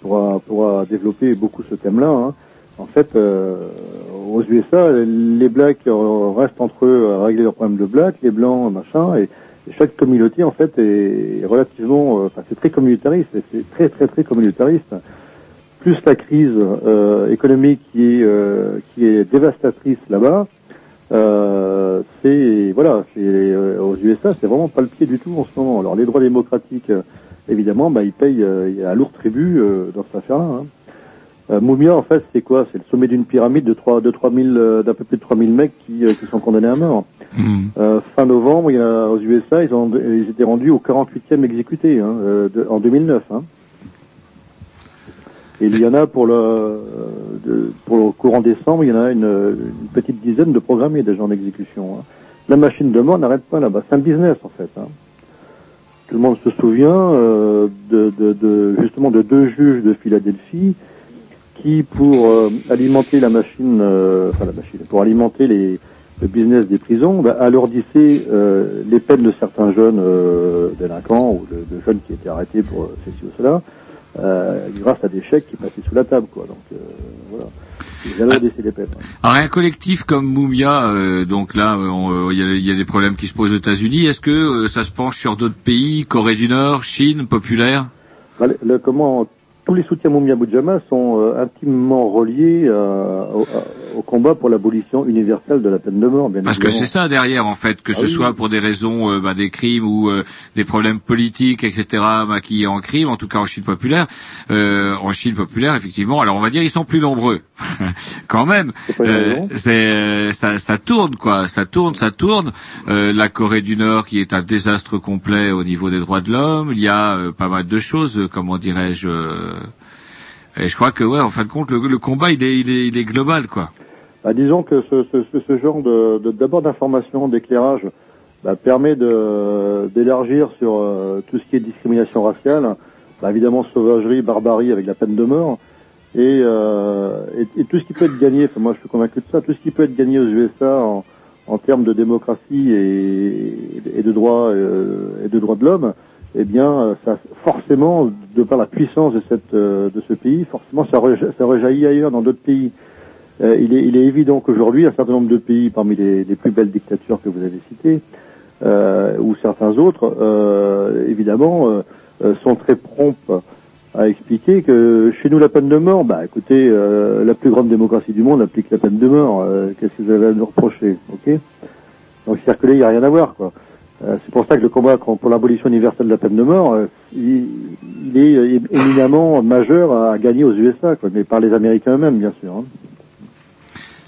pourra, pourra développer beaucoup ce thème-là. hein. En fait, euh, aux USA, les blacks euh, restent entre eux à régler leurs problèmes de blacks, les blancs, machin, et, chaque communauté, en fait, est relativement, euh, enfin, c'est très communautariste, c'est très, très, très communautariste. Plus la crise euh, économique qui est, euh, qui est dévastatrice là-bas, euh, c'est voilà, euh, aux USA, c'est vraiment pas le pied du tout en ce moment. Alors les droits démocratiques, euh, évidemment, bah, ils payent, euh, un lourd tribut euh, dans cette affaire-là. hein. Euh, Moumia, en fait, c'est quoi? C'est le sommet d'une pyramide de, 3, de 3000, euh, d'un peu plus de 3000 mecs qui, euh, qui sont condamnés à mort. Euh, fin novembre, il y a, aux USA, ils, ont, ils étaient rendus au 48e exécuté hein, euh, de- en 2009. Hein. Et il y en a pour le, euh, pour le courant décembre, il y en a une, une petite dizaine de programmés déjà en exécution. hein. La machine de mort n'arrête pas là-bas. C'est un business en fait. Hein. Tout le monde se souvient euh, de, de, de- justement de deux juges de Philadelphie qui, pour euh, alimenter la machine, euh, enfin la machine, pour alimenter les, le business des prisons, bah, alourdissait euh, les peines de certains jeunes délinquants ou de, de jeunes qui étaient arrêtés pour ceci ou cela, grâce à des chèques qui passaient sous la table, quoi. Donc euh, voilà, ouais. Alors un collectif comme Moumia, euh, donc là, euh, euh, il y, a, il y a des problèmes qui se posent aux États-Unis. Est-ce que euh, ça se penche sur d'autres pays, Corée du Nord, Chine, populaire? Bah, le- le- comment tous les soutiens Moumia Boudjama sont euh, intimement reliés euh, au, au combat pour l'abolition universelle de la peine de mort, bien Parce que c'est ça derrière, en fait, que Ah ce oui. soit pour des raisons, euh, bah, des crimes ou euh, des problèmes politiques, etc., maquillés en crime, en tout cas en Chine populaire. Euh, en Chine populaire, effectivement, alors on va dire ils sont plus nombreux, quand même. Euh, c'est euh, ça, ça tourne quoi, ça tourne, ça tourne. Euh, la Corée du Nord qui est un désastre complet au niveau des droits de l'homme. Il y a euh, pas mal de choses, euh, comment dirais-je. Et je crois que ouais, en fin de compte, le, combat il est, il est, il est global quoi. Bah, disons que ce, ce, ce- genre de d'abord d'information, d'éclairage, bah, permet de d'élargir sur euh, tout ce qui est discrimination raciale, bah, évidemment sauvagerie, barbarie avec la peine de mort, et, euh, et tout ce qui peut être gagné. Enfin, moi, je suis convaincu de ça. Tout ce qui peut être gagné aux USA en, en termes de démocratie et, et de droits euh, et de droits de l'homme, eh bien, euh, ça forcément, de par la puissance de cette euh, de ce pays, forcément, ça, reja- ça rejaillit ailleurs dans d'autres pays. Euh, il, est, il est évident qu'aujourd'hui, un certain nombre de pays, parmi les, les plus belles dictatures que vous avez citées, euh, ou certains autres, euh, évidemment, sont très prompts à expliquer que chez nous, la peine de mort, bah écoutez, la plus grande démocratie du monde applique la peine de mort. Qu'est-ce que vous avez à nous reprocher Ok? Donc, là, il n'y a rien à voir, quoi. Euh, c'est pour ça que le combat contre- pour l'abolition universelle de la peine de mort, euh, il, il est euh, éminemment majeur à gagner aux USA, quoi, mais par les Américains eux-mêmes, bien sûr. hein.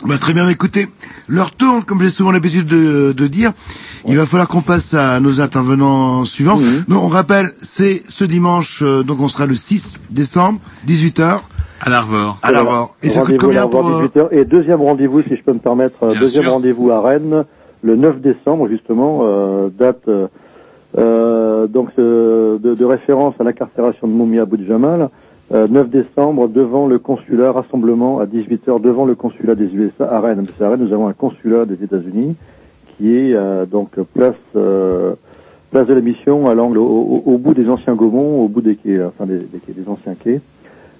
Bah, très bien, écoutez, leur tourne, comme j'ai souvent l'habitude de, de dire. Il va falloir qu'on passe à nos intervenants suivants. Donc, on rappelle, c'est ce dimanche, euh, donc on sera le 6 décembre, 18h. À l'Arvor. À l'Arvor. Et ça coûte Rendez-vous combien pour... avant euh, 18h. Et deuxième rendez-vous, si je peux me permettre, Bien deuxième rendez-vous à Rennes, le 9 décembre, justement, euh, date euh, euh, donc euh, de, référence à l'incarcération de Moumia Boudjamal. Euh, 9 décembre, devant le consulat, rassemblement à 18h devant le consulat des USA à Rennes. Qu'à Rennes, nous avons un consulat des États-Unis qui est donc place place de la mission à l'angle au, bout des anciens Gaumont, au bout des quais, enfin des, des quais, des anciens quais.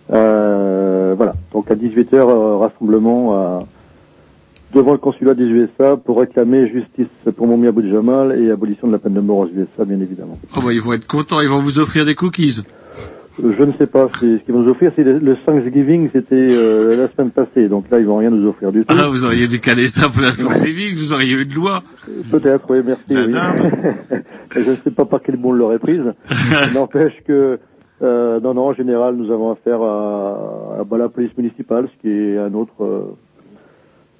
Voilà. Donc à 18h, euh, rassemblement à- devant le consulat des USA pour réclamer justice pour Moumia Boudjamal et abolition de la peine de mort aux USA, bien évidemment. Oh bah, ils vont être contents, ils vont vous offrir des cookies. Euh, Je ne sais pas, ce qu'ils vont nous offrir, c'est le, Thanksgiving, c'était euh, la semaine passée, donc là ils vont rien nous offrir du tout. Ah, vous auriez dû caler ça pour la Thanksgiving, vous auriez eu de loi. Peut-être, oui, merci. oui. Je ne sais pas par quel bon on l'aurait prise. N'empêche que, euh, non, non, en général, nous avons affaire à, à, bah, la police municipale, ce qui est un autre, euh,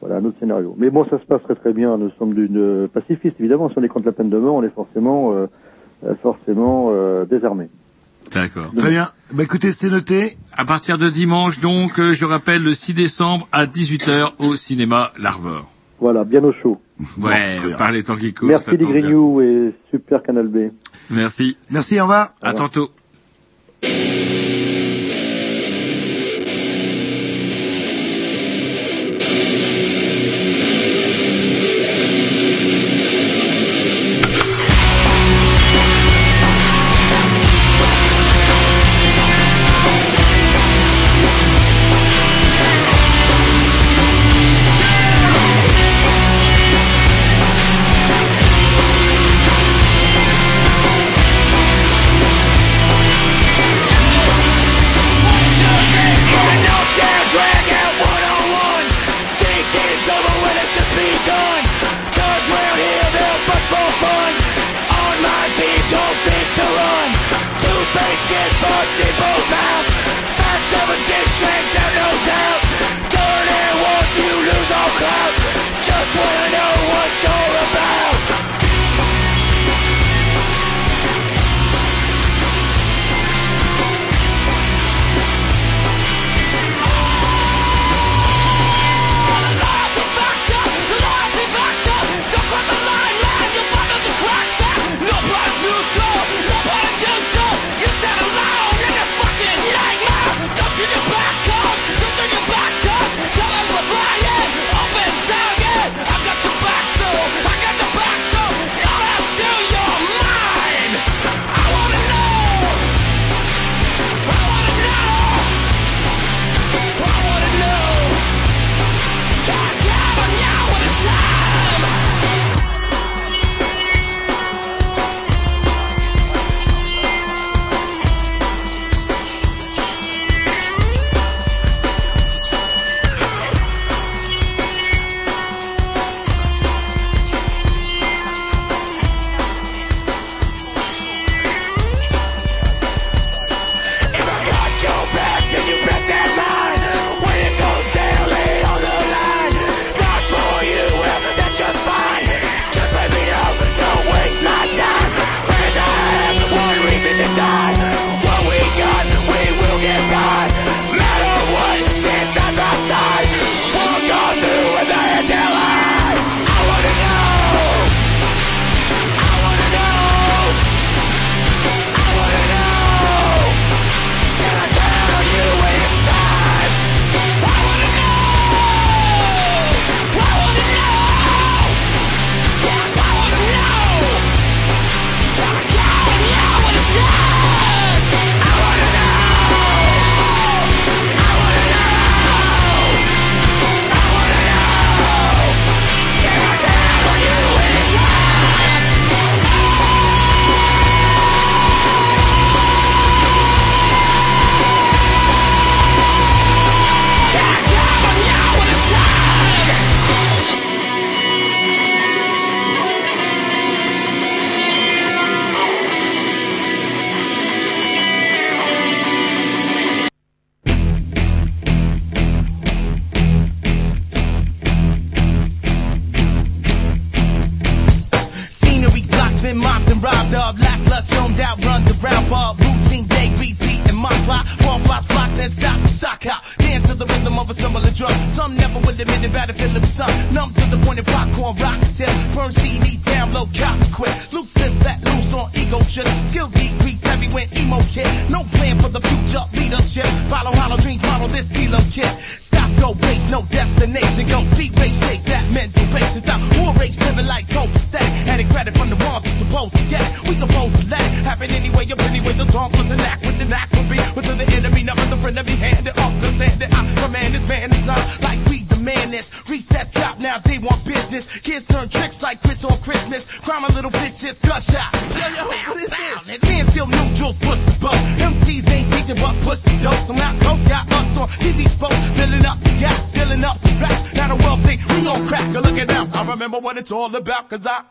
voilà, un autre scénario. Mais bon, ça se passe très très bien. Nous sommes d'une euh, pacifiste, évidemment. Si on est contre la peine de mort, on est forcément, euh, euh, forcément euh, désarmé. D'accord. Très bien. Bah écoutez, c'est noté. À partir de dimanche, donc, euh, je rappelle, le 6 décembre à 18h au cinéma L'Arvor. Voilà, bien au chaud. Ouais, par les temps qui courent. Merci ça tombe bien. Grignou et super Canal B. Merci. Merci, au revoir. À tantôt. kaza.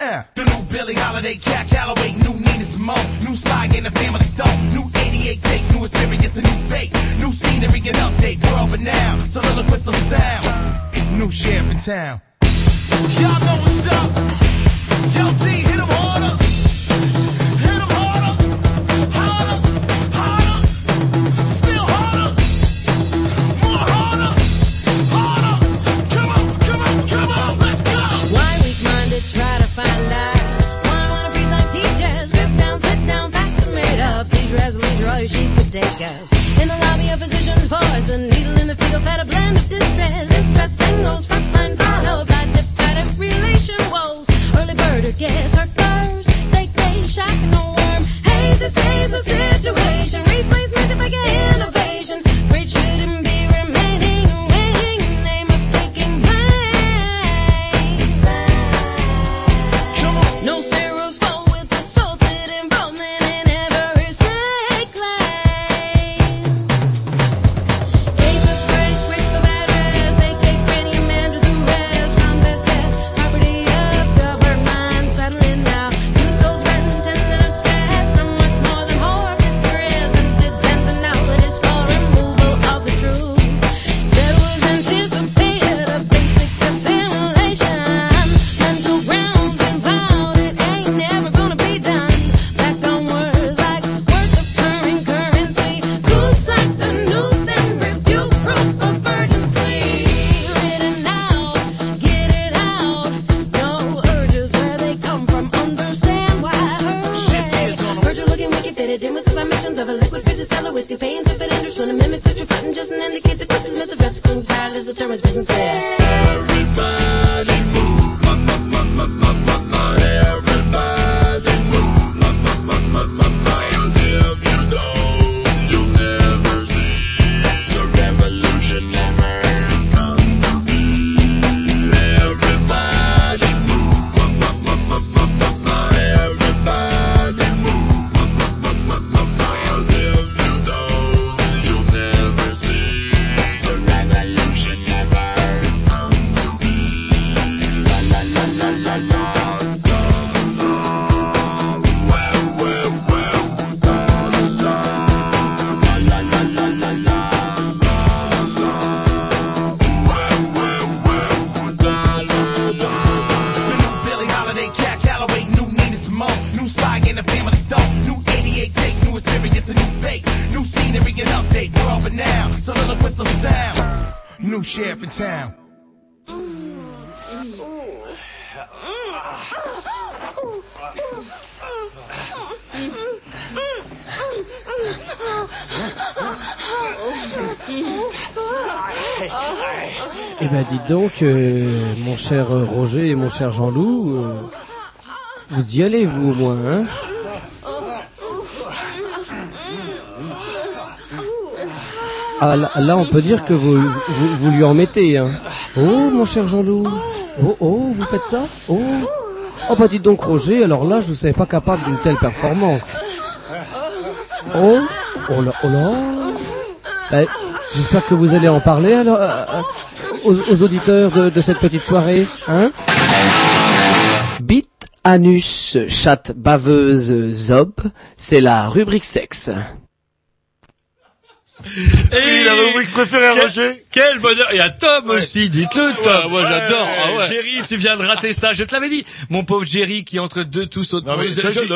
cher Jean-Loup. Euh, vous y allez, vous, au moins, hein ah, là, on peut dire que vous, lui en mettez. Hein. Oh, mon cher Jean-Loup. Oh, oh, vous faites ça? Oh. Oh, bah dites donc, Roger, alors là, je ne vous savais pas capable d'une telle performance. Oh, oh là, oh là. Bah, j'espère que vous allez en parler euh, euh, aux, auditeurs de, cette petite soirée. Hein? anus, chatte baveuse, zob, c'est la rubrique sexe. Et, la rubrique préférée à quel, Roger. Quel bonheur. Il y a Tom aussi, dites-le ah Tom. Ah moi j'adore ah Jerry, tu viens de rater ça, je te l'avais dit Mon pauvre Jerry qui entre deux tous sautent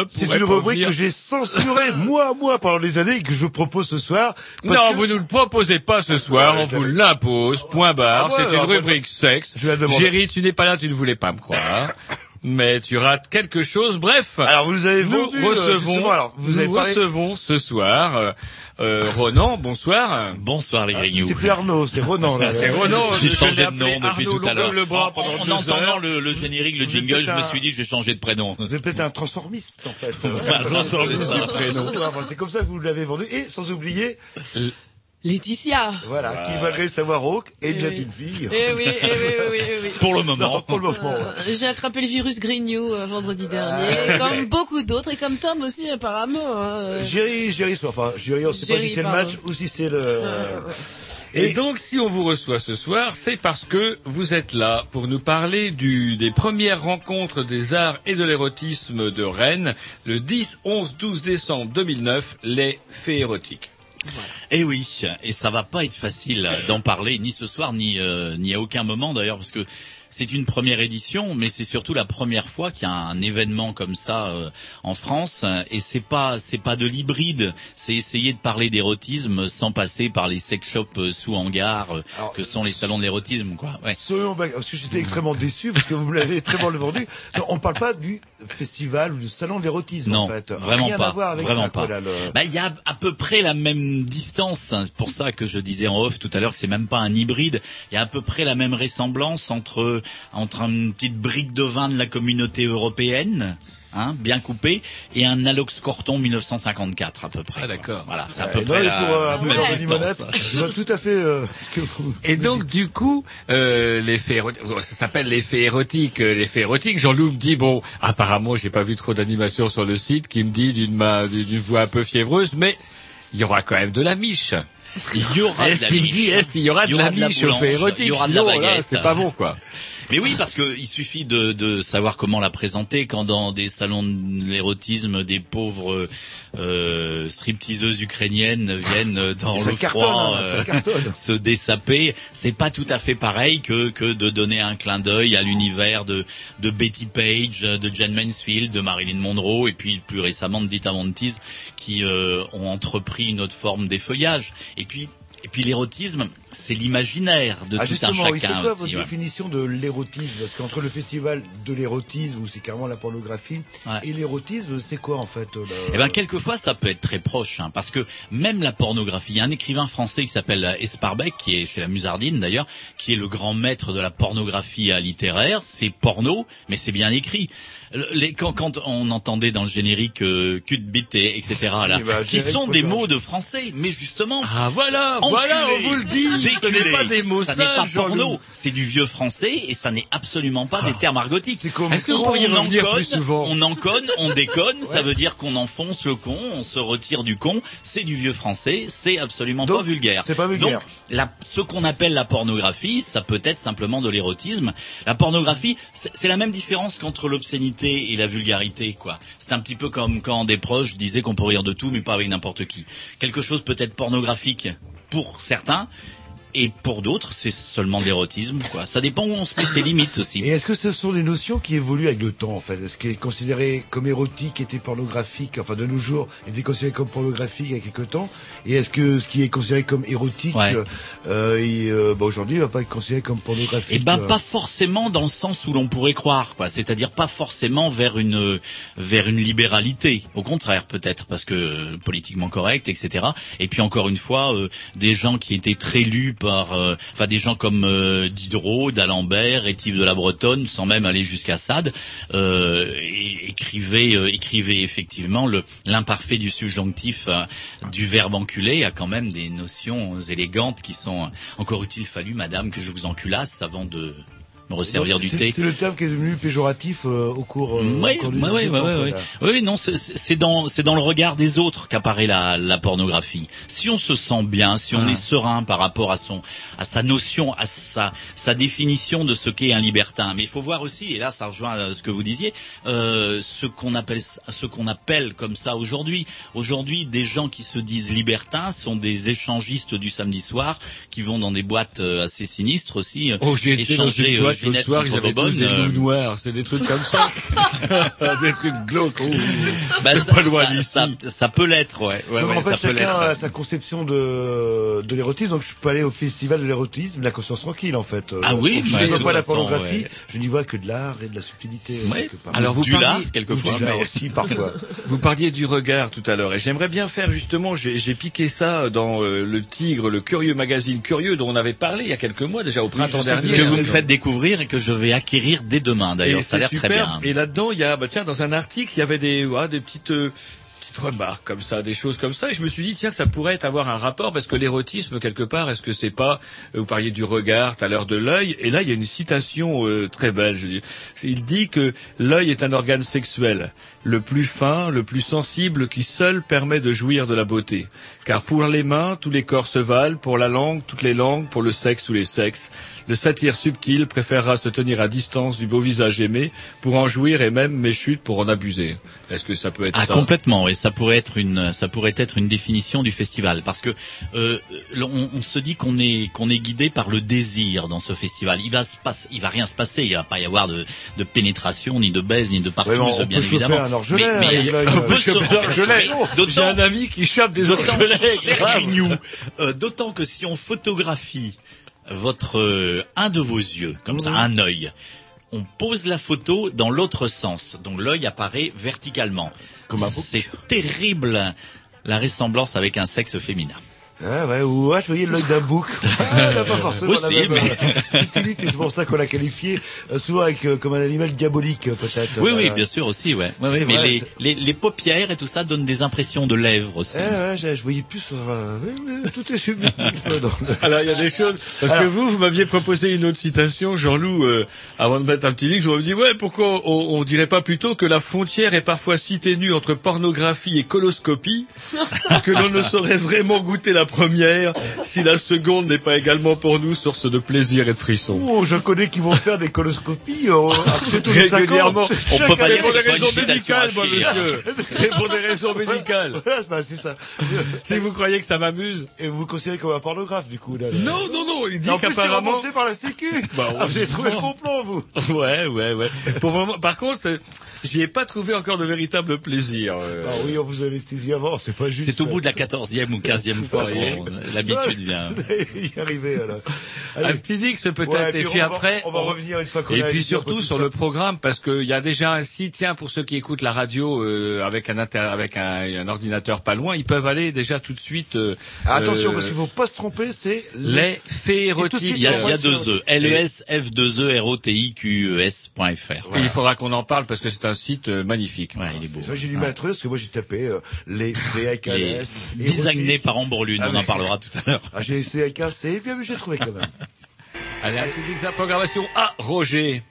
C'est une rubrique que j'ai censurée moi moi pendant les années que je propose ce soir. Non, vous nous le proposez pas ce soir, on vous l'impose, point barre, c'est une rubrique sexe. Je Jerry, tu n'es pas là, tu ne voulais pas me croire. Mais tu rates quelque chose, bref. Alors, vous avez nous vendu, euh, recevons, alors, vous nous avez parlé- recevons ce soir, euh, euh, Ronan, bonsoir. Bonsoir les grignoux. C'est plus Arnaud, c'est Ronan, là. C'est Ronan, J'ai changé de nom depuis Arnaud tout à l'heure. comme le bras En, pendant en entendant le, le générique, le Vous jingle, je me un- suis dit je vais changer de prénom. Vous êtes peut-être un transformiste, en fait. Un transformiste. Ouais, prénom. C'est comme ça que vous l'avez vendu. Et sans oublier, Laetitia. voilà, qui malgré savoir rauque est bien Eh oui. une fille. Eh oui, eh oui, oui, oui. Pour le Non, moment. pour le moment. Euh, J'ai attrapé le virus Grignou euh, vendredi dernier, comme beaucoup d'autres, et comme Tom aussi apparemment. hein, euh. Jerry, Jerry, enfin, Jerry, on sait pas si c'est le match ou si c'est le... Euh, ouais. Et donc, si on vous reçoit ce soir, c'est parce que vous êtes là pour nous parler du, des premières rencontres des arts et de l'érotisme de Rennes, le 10, 11, 12 décembre 2009, les faits érotiques. Eh oui, et ça va pas être facile d'en parler ni ce soir ni euh, ni à aucun moment d'ailleurs parce que c'est une première édition, mais c'est surtout la première fois qu'il y a un événement comme ça euh, en France. Et c'est pas c'est pas de l'hybride, c'est essayer de parler d'érotisme sans passer par les sex shops euh, sous hangar euh, que sont les salons de l'érotisme, quoi. Ouais. Soyons bac- parce que j'étais extrêmement déçu parce que vous me l'avez très mal vendu. Non, on parle pas du festival ou du salon de l'érotisme Non, en fait. vraiment Rien pas, à voir avec vraiment ça, pas. quoi, là, le- Bah, il y a à peu près la même distance. hein. C'est pour ça que je disais en off tout à l'heure que c'est même pas un hybride. Il y a à peu près la même ressemblance entre entre une petite brique de vin de la communauté européenne. Hein, bien coupé et un Alox Corton 1954 à peu près. Ah, d'accord. Voilà, c'est à peu non, près mais la pour, euh, même distance. limonette, tout à fait euh. Et donc, du coup, euh, les faits érotiques, ça s'appelle les faits érotiques. euh, Les faits érotiques, Jean-Loup me dit, bon, apparemment, j'ai pas vu trop d'animation sur le site, qui me dit d'une d'une voix un peu fiévreuse, mais il y aura quand même de la miche. Il y aura de Est-ce la qu'il miche. dit, est-ce qu'il y aura de la aura de la miche au boulange, fait érotique il y aura de la là, baguette. c'est pas bon, quoi. Mais oui, parce que il suffit de, de savoir comment la présenter quand dans des salons de l'érotisme, des pauvres euh, stripteaseuses ukrainiennes viennent dans le cartonne, froid hein, euh, se dessaper. C'est pas tout à fait pareil que que de donner un clin d'œil à l'univers de de Betty Page, de Jane Mansfield, de Marilyn Monroe et puis plus récemment de Dita Von Teese qui euh, ont entrepris une autre forme d'effeuillage. Et puis et puis l'érotisme, c'est l'imaginaire de Ah, tout un justement, oui, c'est chacun quoi aussi. votre ouais. définition de l'érotisme? Parce qu'entre le festival de l'érotisme, où c'est carrément la pornographie, Ouais. et l'érotisme, c'est quoi en fait le- Eh ben quelquefois ça peut être très proche, hein, parce que même la pornographie, il y a un écrivain français qui s'appelle Esparbeck, qui est chez la Musardine d'ailleurs, qui est le grand maître de la pornographie euh, littéraire. C'est porno, mais c'est bien écrit. Le- Les, quand, quand on entendait dans le générique euh, cul de bite et etc. là, bah, qui sont des mots de français, mais justement. Ah, voilà, enculé, voilà, on vous le dit, ce n'est déculé. pas des mots Ça n'est pas porno, c'est du vieux français et ça n'est absolument pas des termes argotiques. Est-ce que vous pourriez on le dire plus souvent on enconne, on déconne, ça veut dire qu'on enfonce le con, on se retire du con, c'est du vieux français, c'est absolument Donc, pas vulgaire. c'est pas vulgaire. Donc, la- ce qu'on appelle la pornographie, ça peut être simplement de l'érotisme. La pornographie, c'est c'est la même différence qu'entre l'obscénité et la vulgarité, quoi. C'est un petit peu comme quand des proches disaient qu'on peut rire de tout, mais pas avec n'importe qui. Quelque chose peut être pornographique pour certains, et pour d'autres, c'est seulement de l'érotisme, quoi. Ça dépend où on se met ses limites aussi. Et est-ce que ce sont des notions qui évoluent avec le temps en fait? Est-ce qu'il est considéré comme érotique était pornographique, enfin de nos jours, était considéré comme pornographique il y a quelque temps? Et est-ce que ce qui est considéré comme érotique, Ouais. euh, euh, euh, bah, aujourd'hui, va pas être considéré comme pornographique Eh ben euh, pas forcément dans le sens où l'on pourrait croire, quoi. C'est-à-dire pas forcément vers une vers une libéralité. Au contraire, peut-être parce que politiquement correct, etc. Et puis encore une fois, euh, des gens qui étaient très lus par, euh, enfin des gens comme euh, Diderot, d'Alembert, Rétif de la Bretonne, sans même aller jusqu'à Sade, euh, é- écrivaient euh, écrivaient effectivement l'imparfait du subjonctif du verbe enculer a quand même des notions élégantes qui sont encore utile fallu, madame, que je vous enculasse avant de me resservir du C'est- thé. C'est le terme qui est devenu péjoratif euh, au cours. euh, Oui, au cours du- oui, oui, oui, temps, oui, non, c'est- c'est dans, c'est dans le regard des autres qu'apparaît la, la pornographie. Si on se sent bien, si on Ah. est serein par rapport à son, à sa notion, à sa, sa définition de ce qu'est un libertin. Mais il faut voir aussi, et là, ça rejoint euh, ce que vous disiez, euh, ce qu'on appelle, ce qu'on appelle comme ça aujourd'hui. Aujourd'hui, des gens qui se disent libertins sont des échangistes du samedi soir, qui vont dans des boîtes euh, assez sinistres aussi. euh, Oh, j'ai échanger, euh, Ginette soir, ils avaient tous des euh, loups noirs, c'est des trucs comme ça. des trucs glauques. oh. Bah, ça, pas loin ça- d'ici. ça- ça peut l'être, ouais. ouais, en fait, ça chacun a sa conception de, de l'érotisme. Donc, je peux aller au festival de l'érotisme, de la conscience tranquille, en fait. Euh, Ah oui, je ne vois pas la pornographie, ouais. je n'y vois que de l'art et de la subtilité. euh, quelque part. Alors, vous du parliez- lard, quelquefois. Du lard aussi, parfois. Vous parliez du regard tout à l'heure et j'aimerais bien faire justement, j'ai piqué ça dans euh, le Tigre, le curieux magazine Curieux dont on avait parlé il y a quelques mois déjà au printemps dernier. que vous me faites découvrir et que je vais acquérir dès demain. D'ailleurs, ça a l'air très bien. Et là-dedans, il y a, bah, tiens, dans un article, il y avait des, ouais, des petites, euh, petites remarques comme ça, des choses comme ça. Et je me suis dit, tiens, ça pourrait avoir un rapport parce que l'érotisme, quelque part, est-ce que c'est pas, euh, vous parliez du regard, tout à l'heure de l'œil? Et là, il y a une citation euh, très belle. Je dis, il dit que l'œil est un organe sexuel, le plus fin, le plus sensible, qui seul permet de jouir de la beauté. Car pour les mains, tous les corps se valent, pour la langue, toutes les langues, pour le sexe, tous les sexes. Le satire subtil préférera se tenir à distance du beau visage aimé pour en jouir et même méchute pour en abuser. Est-ce que ça peut être Ah ça complètement et ça pourrait être une ça pourrait être une définition du festival parce que euh, on, on se dit qu'on est qu'on est guidé par le désir dans ce festival. Il va se passe il va rien se passer, il va pas y avoir de, de pénétration ni de baise ni de partouze mais on bien évidemment. un orgelet avec l'œil, on peut choper se- un orgelet. J'ai un ami qui chope des orgelets. euh, d'autant que si on photographie votre euh, un de vos yeux comme ça un œil on pose la photo dans l'autre sens, donc l'œil apparaît verticalement. C'est terrible la ressemblance avec un sexe féminin. Ah ouais, ou ouais, je voyais l'œil d'un bouc. Ah, elle a pas forcément Aussi, la même, mais- euh, c'est pour ça qu'on l'a qualifié euh, souvent avec euh, comme un animal diabolique peut-être. Oui, oui, bien sûr aussi, ouais. Ouais, ouais, mais vrai, les, les, les paupières et tout ça donnent des impressions de lèvres aussi. Eh ouais, je, je voyais plus euh, tout est subjectif le... Alors il y a des choses parce que vous vous m'aviez proposé une autre citation Jean-Loup euh, avant de mettre un petit link je vous dit ouais pourquoi on, on dirait pas plutôt que la frontière est parfois si ténue entre pornographie et coloscopie que l'on ne saurait vraiment goûter la première si la seconde n'est pas également pour nous source de plaisir et de frisson. Oh, je connais qui vont faire des coloscopies euh, après tous les 50. Régulièrement, on peut pas dire pour que des raisons médicales, moi, monsieur. C'est pour des raisons médicales. Voilà, bah, c'est ça. Si vous croyez que ça m'amuse. Et vous vous considérez comme un pornographe, du coup, là. là. Non, non, non, il dit En plus, c'est qu'apparemment... par la Sécu. Bah, ah, vous avez trouvé le plan, vous. Ouais, ouais, ouais. Pour le moment, par contre, j'y ai pas trouvé encore de véritable plaisir. euh. Ah oui, on vous anesthésie avant, c'est pas juste. C'est au bout de la quatorzième ou quinzième fois l'habitude vient. y arriver, alors. Un petit dix peut-être, Ouais, et puis on va- après, on va revenir une fois qu'on et a puis surtout tout sur le programme, parce qu'il y a déjà un site, tiens, pour ceux qui écoutent la radio euh, avec un inter- avec un, un ordinateur pas loin, ils peuvent aller déjà tout de suite. euh, Attention, euh, parce qu'il faut pas se tromper, c'est les Il y a, il y a deux E. L-E-S, F-2-E, R-O-T-I-Q-E-S.fr. Et il faudra qu'on en parle parce que c'est un site euh, magnifique. Ouais, il est beau. Ça, j'ai dû mettre parce que moi j'ai tapé euh, les faits avec un Il est S. designé par Amborlune, Ah, on en mais- parlera tout à l'heure. Ah, j'ai essayé avec un C, bien vu, j'ai trouvé quand même. Allez, un petit la programmation. Ah, Roger.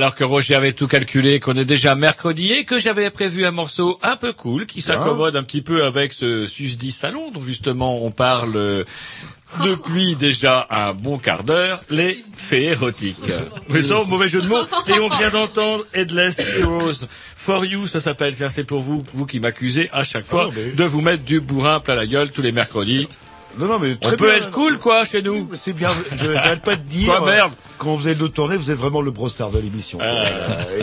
Alors que Roger avait tout calculé, qu'on est déjà mercredi et que j'avais prévu un morceau un peu cool qui s'accommode un petit peu avec ce susdit salon dont justement on parle euh, depuis déjà un bon quart d'heure, les fées érotiques. Mais sans mauvais jeu de mots. Et on vient d'entendre Headless Heroes. For You, ça s'appelle. Ça, C'est pour vous, vous qui m'accusez à chaque fois Ah, mais- de vous mettre du bourrin plein la gueule tous les mercredis. Non, non, mais On très peut bien. être cool, quoi, chez nous. C'est bien, je n'arrête pas de dire. Quoi, merde euh, Quand vous êtes de tournée, vous êtes vraiment le brossard de l'émission. Ah. Euh,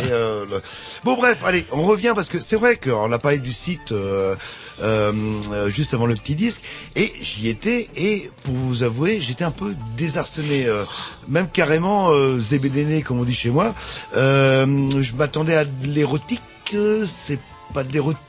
euh, le- Bon, bref, allez, on revient parce que c'est vrai qu'on a parlé du site euh, euh, euh, juste avant le petit disque et j'y étais et pour vous avouer, j'étais un peu désarçonné, même carrément euh, zébédéné comme on dit chez moi. Euh, je m'attendais à de l'érotique, c'est pas de l'érotique.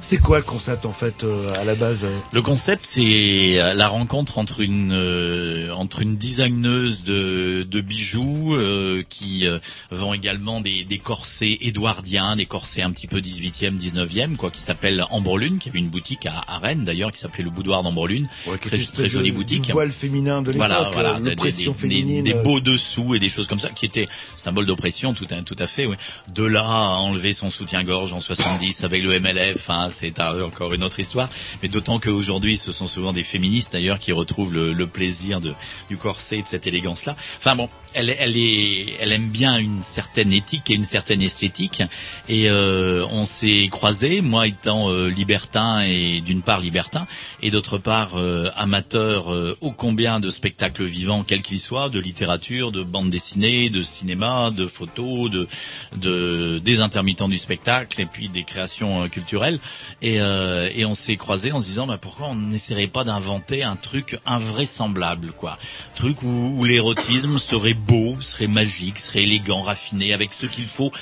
C'est quoi le concept en fait euh, à la base euh Le concept, c'est euh, la rencontre entre une euh, entre une designeuse de, de bijoux euh, qui euh, vend également des, des corsets édouardiens, des corsets un petit peu 18e, 19e, quoi, qui s'appelle Ambrelune, qui avait une boutique à, à Rennes d'ailleurs, qui s'appelait le Boudoir d'Ambrelune, Ouais, très, très jolie du boutique. voile féminin de l'époque, Voilà, voilà, des- l'oppression des, féminine. des, beaux dessous et des choses comme ça, qui étaient symbole d'oppression, tout, à- tout à fait. Oui. De là à enlever son soutien-gorge en 70 avec le MLF, hein, c'est encore une autre histoire. Mais d'autant qu'aujourd'hui, ce sont souvent des féministes d'ailleurs qui retrouvent le, le plaisir de, du corset et de cette élégance-là. Enfin bon, elle, elle est, elle aime bien une certaine éthique et une certaine esthétique. Et euh, on s'est croisés, moi étant euh, libertin et d'une part libertin, et d'autre part euh, amateur euh, ô combien de spectacles vivants, quels qu'ils soient, de littérature, de bande dessinée, de cinéma, de photos, de, de des intermittents du spectacle et puis des créations euh, Et, euh, et on s'est croisés en se disant bah, pourquoi on n'essaierait pas d'inventer un truc invraisemblable, quoi, truc où, où l'érotisme serait beau, serait magique, serait élégant, raffiné, avec ce qu'il faut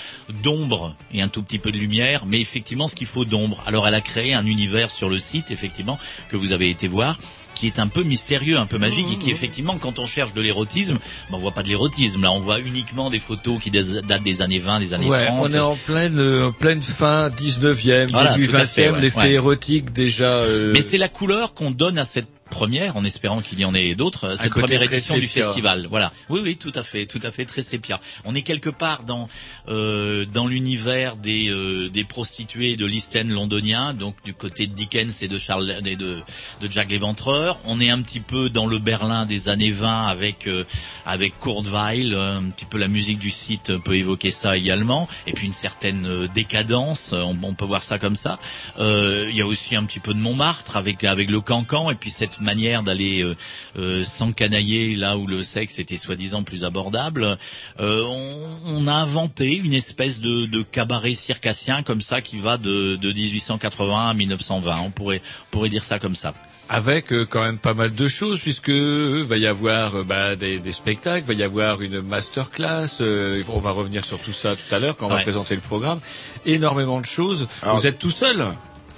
d'ombre et un tout petit peu de lumière, mais effectivement ce qu'il faut d'ombre. Alors elle a créé un univers sur le site, effectivement, que vous avez été voir qui est un peu mystérieux, un peu magique, et qui effectivement, quand on cherche de l'érotisme, ben, on voit pas de l'érotisme. Là, on voit uniquement des photos qui datent des années 20, des années Ouais, 30. on est en pleine, euh, en pleine fin 19e, Voilà, début tout à 20e, fait, ouais, les faits ouais. érotiques déjà. euh, Mais c'est la couleur qu'on donne à cette première, en espérant qu'il y en ait d'autres, cette première édition du festival. Voilà. Oui, oui, tout à fait, tout à fait, très sépia. On est quelque part dans euh, dans l'univers des euh, des prostituées de l'East End londonien, donc du côté de Dickens et de Charles et de de Jack l'Éventreur. On est un petit peu dans le Berlin des années 20 avec euh, avec Kurt Weill, euh, un petit peu la musique du site peut évoquer ça également, et puis une certaine euh, décadence, on, on peut voir ça comme ça. Euh, Il y a aussi un petit peu de Montmartre avec avec le cancan, et puis cette manière d'aller euh, euh, s'encanailler là où le sexe était soi-disant plus abordable. Euh, on, on a inventé une espèce de, de cabaret circassien comme ça qui va de, de 1880 à 1920. On pourrait on pourrait dire ça comme ça. Avec euh, quand même pas mal de choses, puisque va y avoir bah, des, des spectacles, va y avoir une masterclass. euh, on va revenir sur tout ça tout à l'heure quand on va présenter le programme. Énormément de choses. Vous êtes tout seul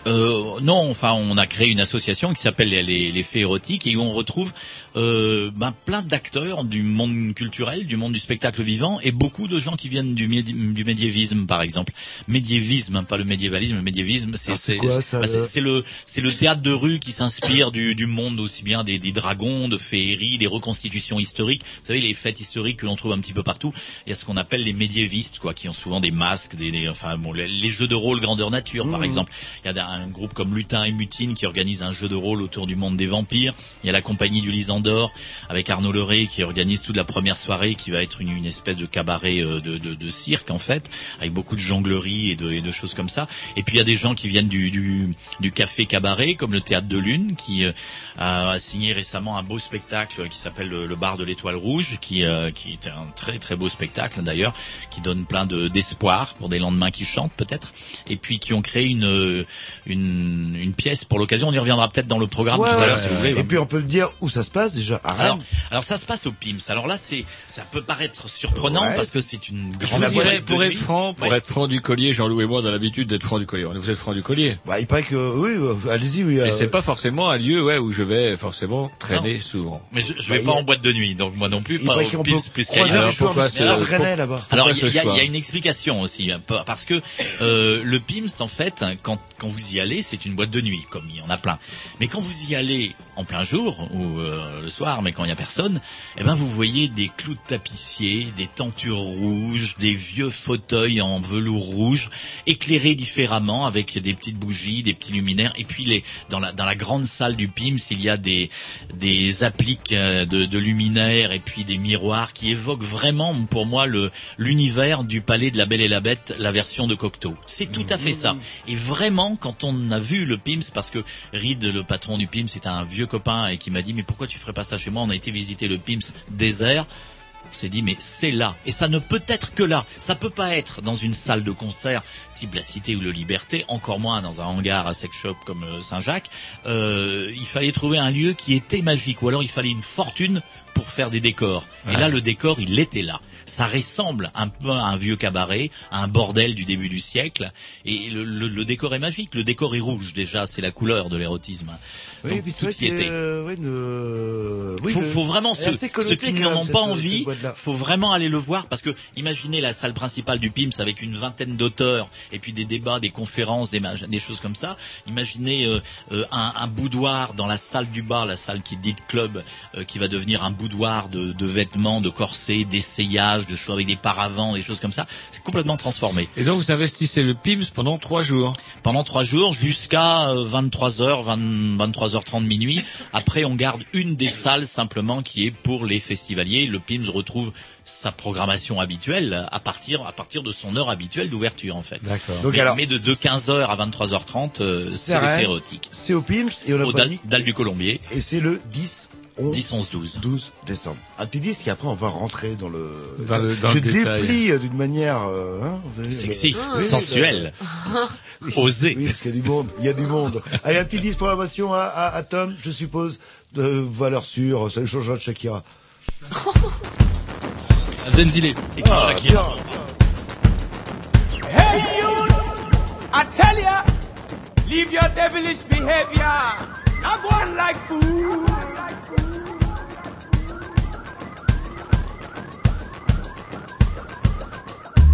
Euh, non, enfin, on a créé une association qui s'appelle les, les, Fées érotiques et où on retrouve euh, ben, plein d'acteurs du monde culturel, du monde du spectacle vivant et beaucoup de gens qui viennent du, médi- du médiévisme, par exemple. Médiévisme, hein, pas le médiévalisme, le médiévisme, c'est bah, le- c'est le théâtre de rue qui s'inspire du, du monde aussi bien des, des dragons, de féeries, des reconstitutions historiques. Vous savez, les fêtes historiques que l'on trouve un petit peu partout. Il y a ce qu'on appelle les médiévistes, quoi, qui ont souvent des masques, des, des- enfin bon, les, les jeux de rôle grandeur nature, par Mhm. exemple. Il y a un groupe comme Lutin et Mutine qui organise un jeu de rôle autour du monde des vampires. Il y a la compagnie du Lisandor avec Arnaud Leray qui organise toute la première soirée qui va être une, espèce de cabaret euh, de, cirque en fait, avec beaucoup de jonglerie et de, choses comme ça. Et puis il y a des gens qui viennent du, café cabaret comme le théâtre de Lune qui euh, a signé récemment un beau spectacle qui s'appelle le, bar de l'étoile rouge qui, euh, qui est un très très beau spectacle d'ailleurs qui donne plein de d'espoir pour des lendemains qui chantent peut-être et puis qui ont créé une une, une pièce pour l'occasion on y reviendra peut-être dans le programme Ouais, tout à ouais. l'heure si vous voulez Et puis on peut dire où ça se passe déjà. à alors, alors ça se passe au PIMS. Alors là, c'est, ça peut paraître surprenant Ouais. parce que c'est une Je grande vous dirais, boîte pour être franc, pour Ouais. être franc du collier, Jean-Loup et moi, on a l'habitude d'être franc du collier. Vous êtes franc du collier. Bah, il paraît que oui, euh, allez-y, oui. Et euh, c'est pas forcément un lieu ouais, où je vais forcément traîner souvent. Mais je, je vais Bah, pas y a- en boîte de nuit, donc moi non plus, Il pas au PIMS peut plus qu'ailleurs. pourquoi là-bas. Alors il y, a- il choix y a une explication aussi, hein, pa- parce que euh, le PIMS en fait, quand, quand vous y allez, c'est une boîte de nuit, comme il y en a plein. Mais quand vous y allez en plein jour ou euh, le soir, mais quand il y a personne, eh ben vous voyez des clous de tapissier, des tentures rouges, des vieux fauteuils en velours rouge, éclairés différemment avec des petites bougies, des petits luminaires. Et puis les dans la dans la grande salle du PIMS, il y a des des appliques euh, de, de luminaires et puis des miroirs qui évoquent vraiment pour moi le l'univers du palais de la Belle et la Bête, la version de Cocteau. C'est tout à fait ça. Et vraiment, quand on a vu le PIMS, parce que Reed, le patron du PIMS, c'est un vieux copain et qui m'a dit mais pourquoi tu ferais pas ça chez moi? On a été visiter le PIMS désert. On s'est dit mais c'est là et ça ne peut être que là. Ça peut pas être dans une salle de concert type la Cité ou le Liberté, encore moins dans un hangar à sex shop comme euh, Saint-Jacques. Euh, il fallait trouver un lieu qui était magique ou alors il fallait une fortune pour faire des décors. Et là le décor il était là. Ça ressemble un peu à un vieux cabaret, à un bordel du début du siècle. Et le, le- le décor est magique. Le décor est rouge déjà, c'est la couleur de l'érotisme. Oui, Donc tout y était. euh, oui, faut, faut vraiment ceux, ceux qui n'en ont pas envie, faut vraiment aller le voir parce que imaginez la salle principale du PIMS avec une vingtaine d'auteurs et puis des débats, des conférences, des, des choses comme ça. Imaginez euh, euh, un, un boudoir dans la salle du bar, la salle qui est dite club, euh, qui va devenir un boudoir de, de vêtements, de corsets, de choses avec des paravents, des choses comme ça. C'est complètement transformé. Et donc vous investissez le PIMS pendant trois jours. Pendant trois jours jusqu'à 23h, 23h30 minuit. Après, on garde une des salles simplement qui est pour les festivaliers. Le PIMS retrouve sa programmation habituelle à partir à partir de son heure habituelle d'ouverture en fait. D'accord. Donc mais, alors- mais de, de 15h à 23h30, euh, c'est érotique. C'est au PIMS et on a Au Dalle, dit. Dalle du Colombier, Et c'est le 10, 11, 10, 11, 12. 12 décembre. Un petit disque et après on va rentrer dans le. Dans le- dans Je le détail. déplie euh, d'une manière. euh, hein, vous Sexy, euh, oui, sensuel, oui, osé. Oui, parce qu'il y a du monde. Il y a du monde. Allez, un petit disque pour l'innovation à, à, à Tom, je suppose, de valeur sûre. Ça ne changera de Shakira. Zenzile. Et Ah, Shakira. bien. Hey youth, I tell ya, leave your devilish behavior. Not one like fool.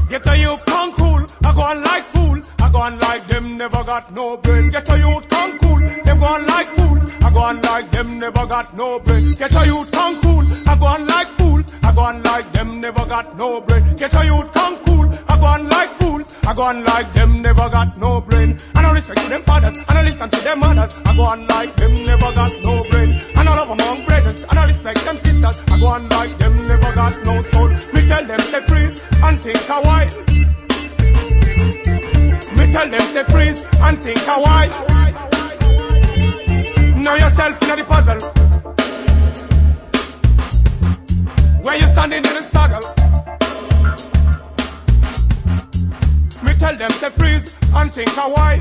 Get a youth come cool, I go on like fool. I I go on like them never got no brain. Get a youth come cool, them go on like fools. I go on like them never got no brain. Get a youth come cool, I go on like fools. I go on like them never got no brain. Get a youth come cool, I go on like fools. I go on like them never got no brain. I respect to them fathers, I listen to them mothers. I go on like them never got no brain. I love among brothers, I respect them sisters. I go on like them never got no soul. Me tell them say freeze and think a while. Me tell them say freeze and think a while. Know yourself in the puzzle. Where you standing in the struggle. Me tell them say freeze and think a while.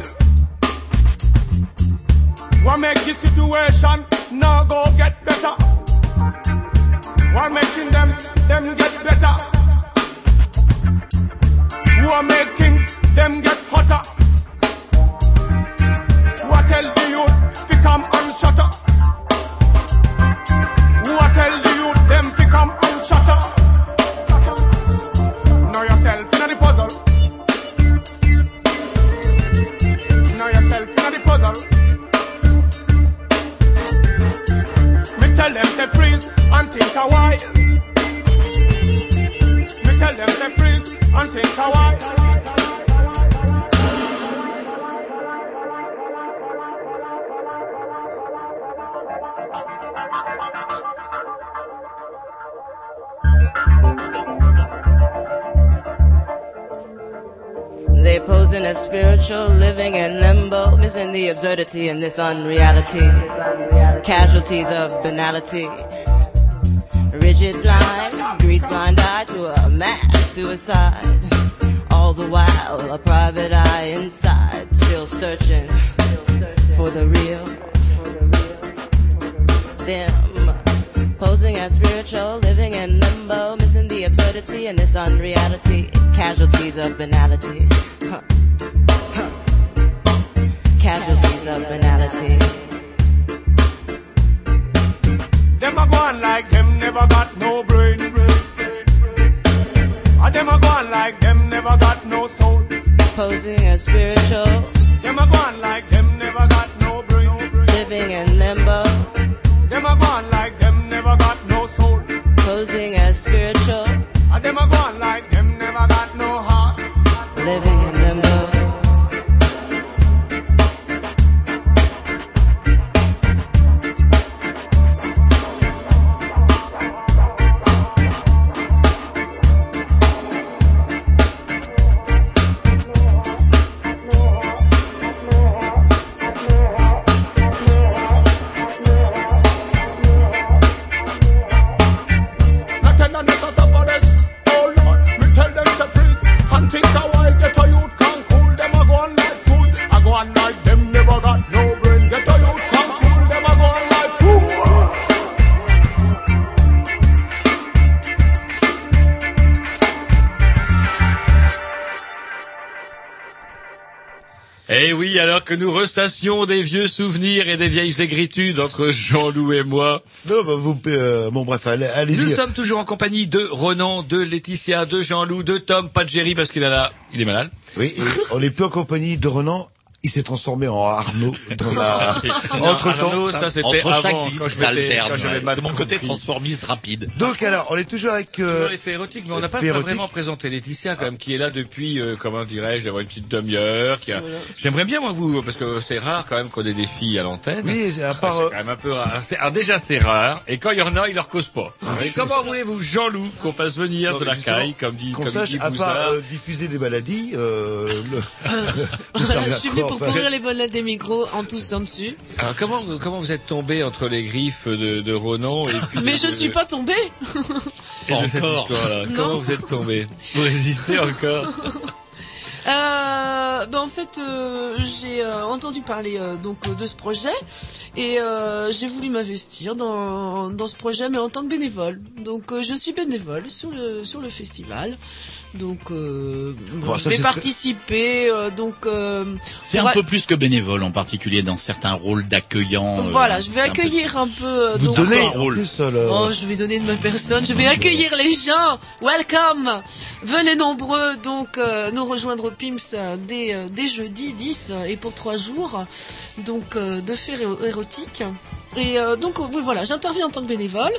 What make the situation now go get better? What making them them get better? What make things them get hotter? What tell the youth fi come and shut up? What tell them fi come and shut up? Know yourself in the puzzle. Know yourself in the puzzle. Me tell them say freeze and think a while. Me tell them say freeze and think a while. Posing as spiritual, living in limbo, missing the absurdity in this unreality. Casualties of banality. Rigid lines, grease blind eye to a mass suicide. All the while, a private eye inside, still searching for the real. Them posing as spiritual, living in limbo, missing the absurdity in this unreality. Casualties of banality. Huh. Huh. Casualties of banality. Them a go on like them never got no brain. And them a go on like them never got no soul. Posing as spiritual, Them a go on like them never got no brain. living in limbo, Them a go on like nous ressassions des vieux souvenirs et des vieilles aigritudes entre Jean-Loup et moi. Non, bah, vous, euh, bon bref, allez- allez-y. Nous sommes toujours en compagnie de Ronan, de Laetitia, de Jean-Loup, de Tom, pas de Jerry parce qu'il a là, il est malade. Oui, et on n'est plus en compagnie de Renan. Il s'est transformé en Arnaud dans la... entre temps. Arnaud, ça, c'était Entre avant, chaque quand disque, ça alterne. C'est mon côté transformiste rapide. Donc alors, on est toujours avec... euh, Toujours les faits érotiques, mais on n'a pas, vraiment présenté Laetitia, quand même, qui est là depuis, euh, comment dirais-je, d'avoir une petite demi-heure. Qui a... J'aimerais bien, moi, vous, parce que c'est rare quand même qu'on ait des filles à l'antenne. Oui, c'est à part, C'est euh, quand même un peu rare. Alors déjà, c'est rare. Et quand il y en a, il leur cause pas. Et comment voulez-vous, Jean-Loup, qu'on fasse venir Non, de mais la caille, comme dit, Qu'on comme sache, dit à part euh, diffuser des maladies, euh, le... Je suis venu pour pourrir les bonnets des micros en toussant dessus. Alors comment, comment vous êtes tombé entre les griffes de, de Ronan et puis Mais de- je ne de- suis pas cette Encore. Comment vous êtes tombé Vous résistez encore Euh, ben en fait, euh, j'ai euh, entendu parler euh, donc euh, de ce projet et euh, j'ai voulu m'investir dans, dans ce projet, mais en tant que bénévole. Donc euh, je suis bénévole sur le sur le festival. Donc, euh, Bon, ça, je vais très- participer. euh, donc, euh, C'est un va- peu plus que bénévole, en particulier dans certains rôles d'accueillant. euh, Voilà, je vais un peu- accueillir un peu. Vous donc- donnez En plus, euh, le- Oh, je vais donner de ma personne. Je vais accueillir les gens. Welcome. Venez nombreux donc euh, nous rejoindre au PIMS euh, dès, dès jeudi 10 euh, et pour trois jours donc euh, de faits éro- érotiques. Et euh, donc euh, oui, voilà, j'interviens en tant que bénévole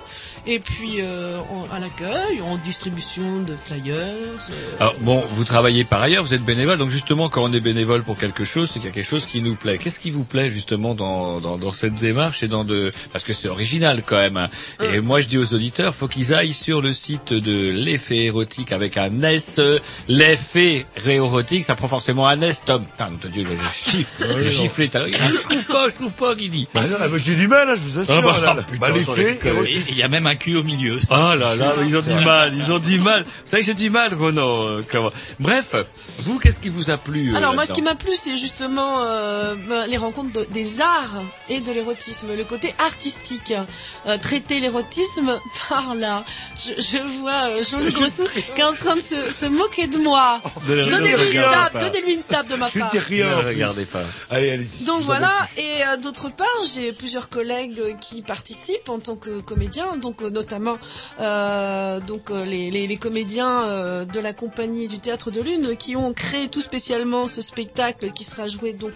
et puis euh, en- à l'accueil, en distribution de flyers. euh, Alors bon, vous travaillez par ailleurs, vous êtes bénévole, donc justement quand on est bénévole pour quelque chose, c'est qu'il y a quelque chose qui nous plaît. Qu'est-ce qui vous plaît justement dans, dans, dans cette démarche et dans de parce que c'est original quand même. hein. Et moi je dis aux auditeurs, faut qu'ils aillent sur le site de l'effet érotique avec un S, euh, l'effet réérotique, ça prend forcément un S, Tom. Putain, de Dieu, je chiffre, à l'heure. Je trouve pas, je trouve pas, Guidi. Bah non, j'ai du mal, là, je vous assure. Ah bah, là, putain, Bah, les faits, érotiques. Il y a même un cul au milieu. Oh là là, ils ont du mal, ils ont du mal. C'est vrai que j'ai du mal, Renan. euh, comment- Bref, vous, qu'est-ce qui vous a plu euh, Alors moi, ce qui m'a plu, c'est justement euh, ben, les rencontres de- des arts et de l'érotisme, le côté artistique. Euh, traiter l'érotisme par là. Je, je vois euh, Jean-Luc Grosso qui est en train de se, se moquer de moi. Le Donnez-lui une tape, donnez-lui une tape de ma Je part. dis rien. Ne regardez pas. Allez, allez-y. Donc Je voilà, et euh, d'autre part, j'ai plusieurs collègues euh, qui participent en tant que comédiens, donc euh, notamment euh, donc euh, les, comédiens de la compagnie du théâtre de Lune qui ont créé tout spécialement ce spectacle qui sera joué donc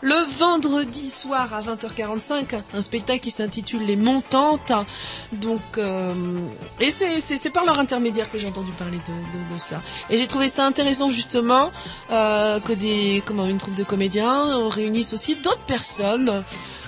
le vendredi soir à 20h45, un spectacle qui s'intitule Les Montantes. Donc et c'est par leur intermédiaire que j'ai entendu parler de, de, ça. Et j'ai trouvé ça intéressant justement que des comment une troupe de comédiens réunissent aussi d'autres personnes,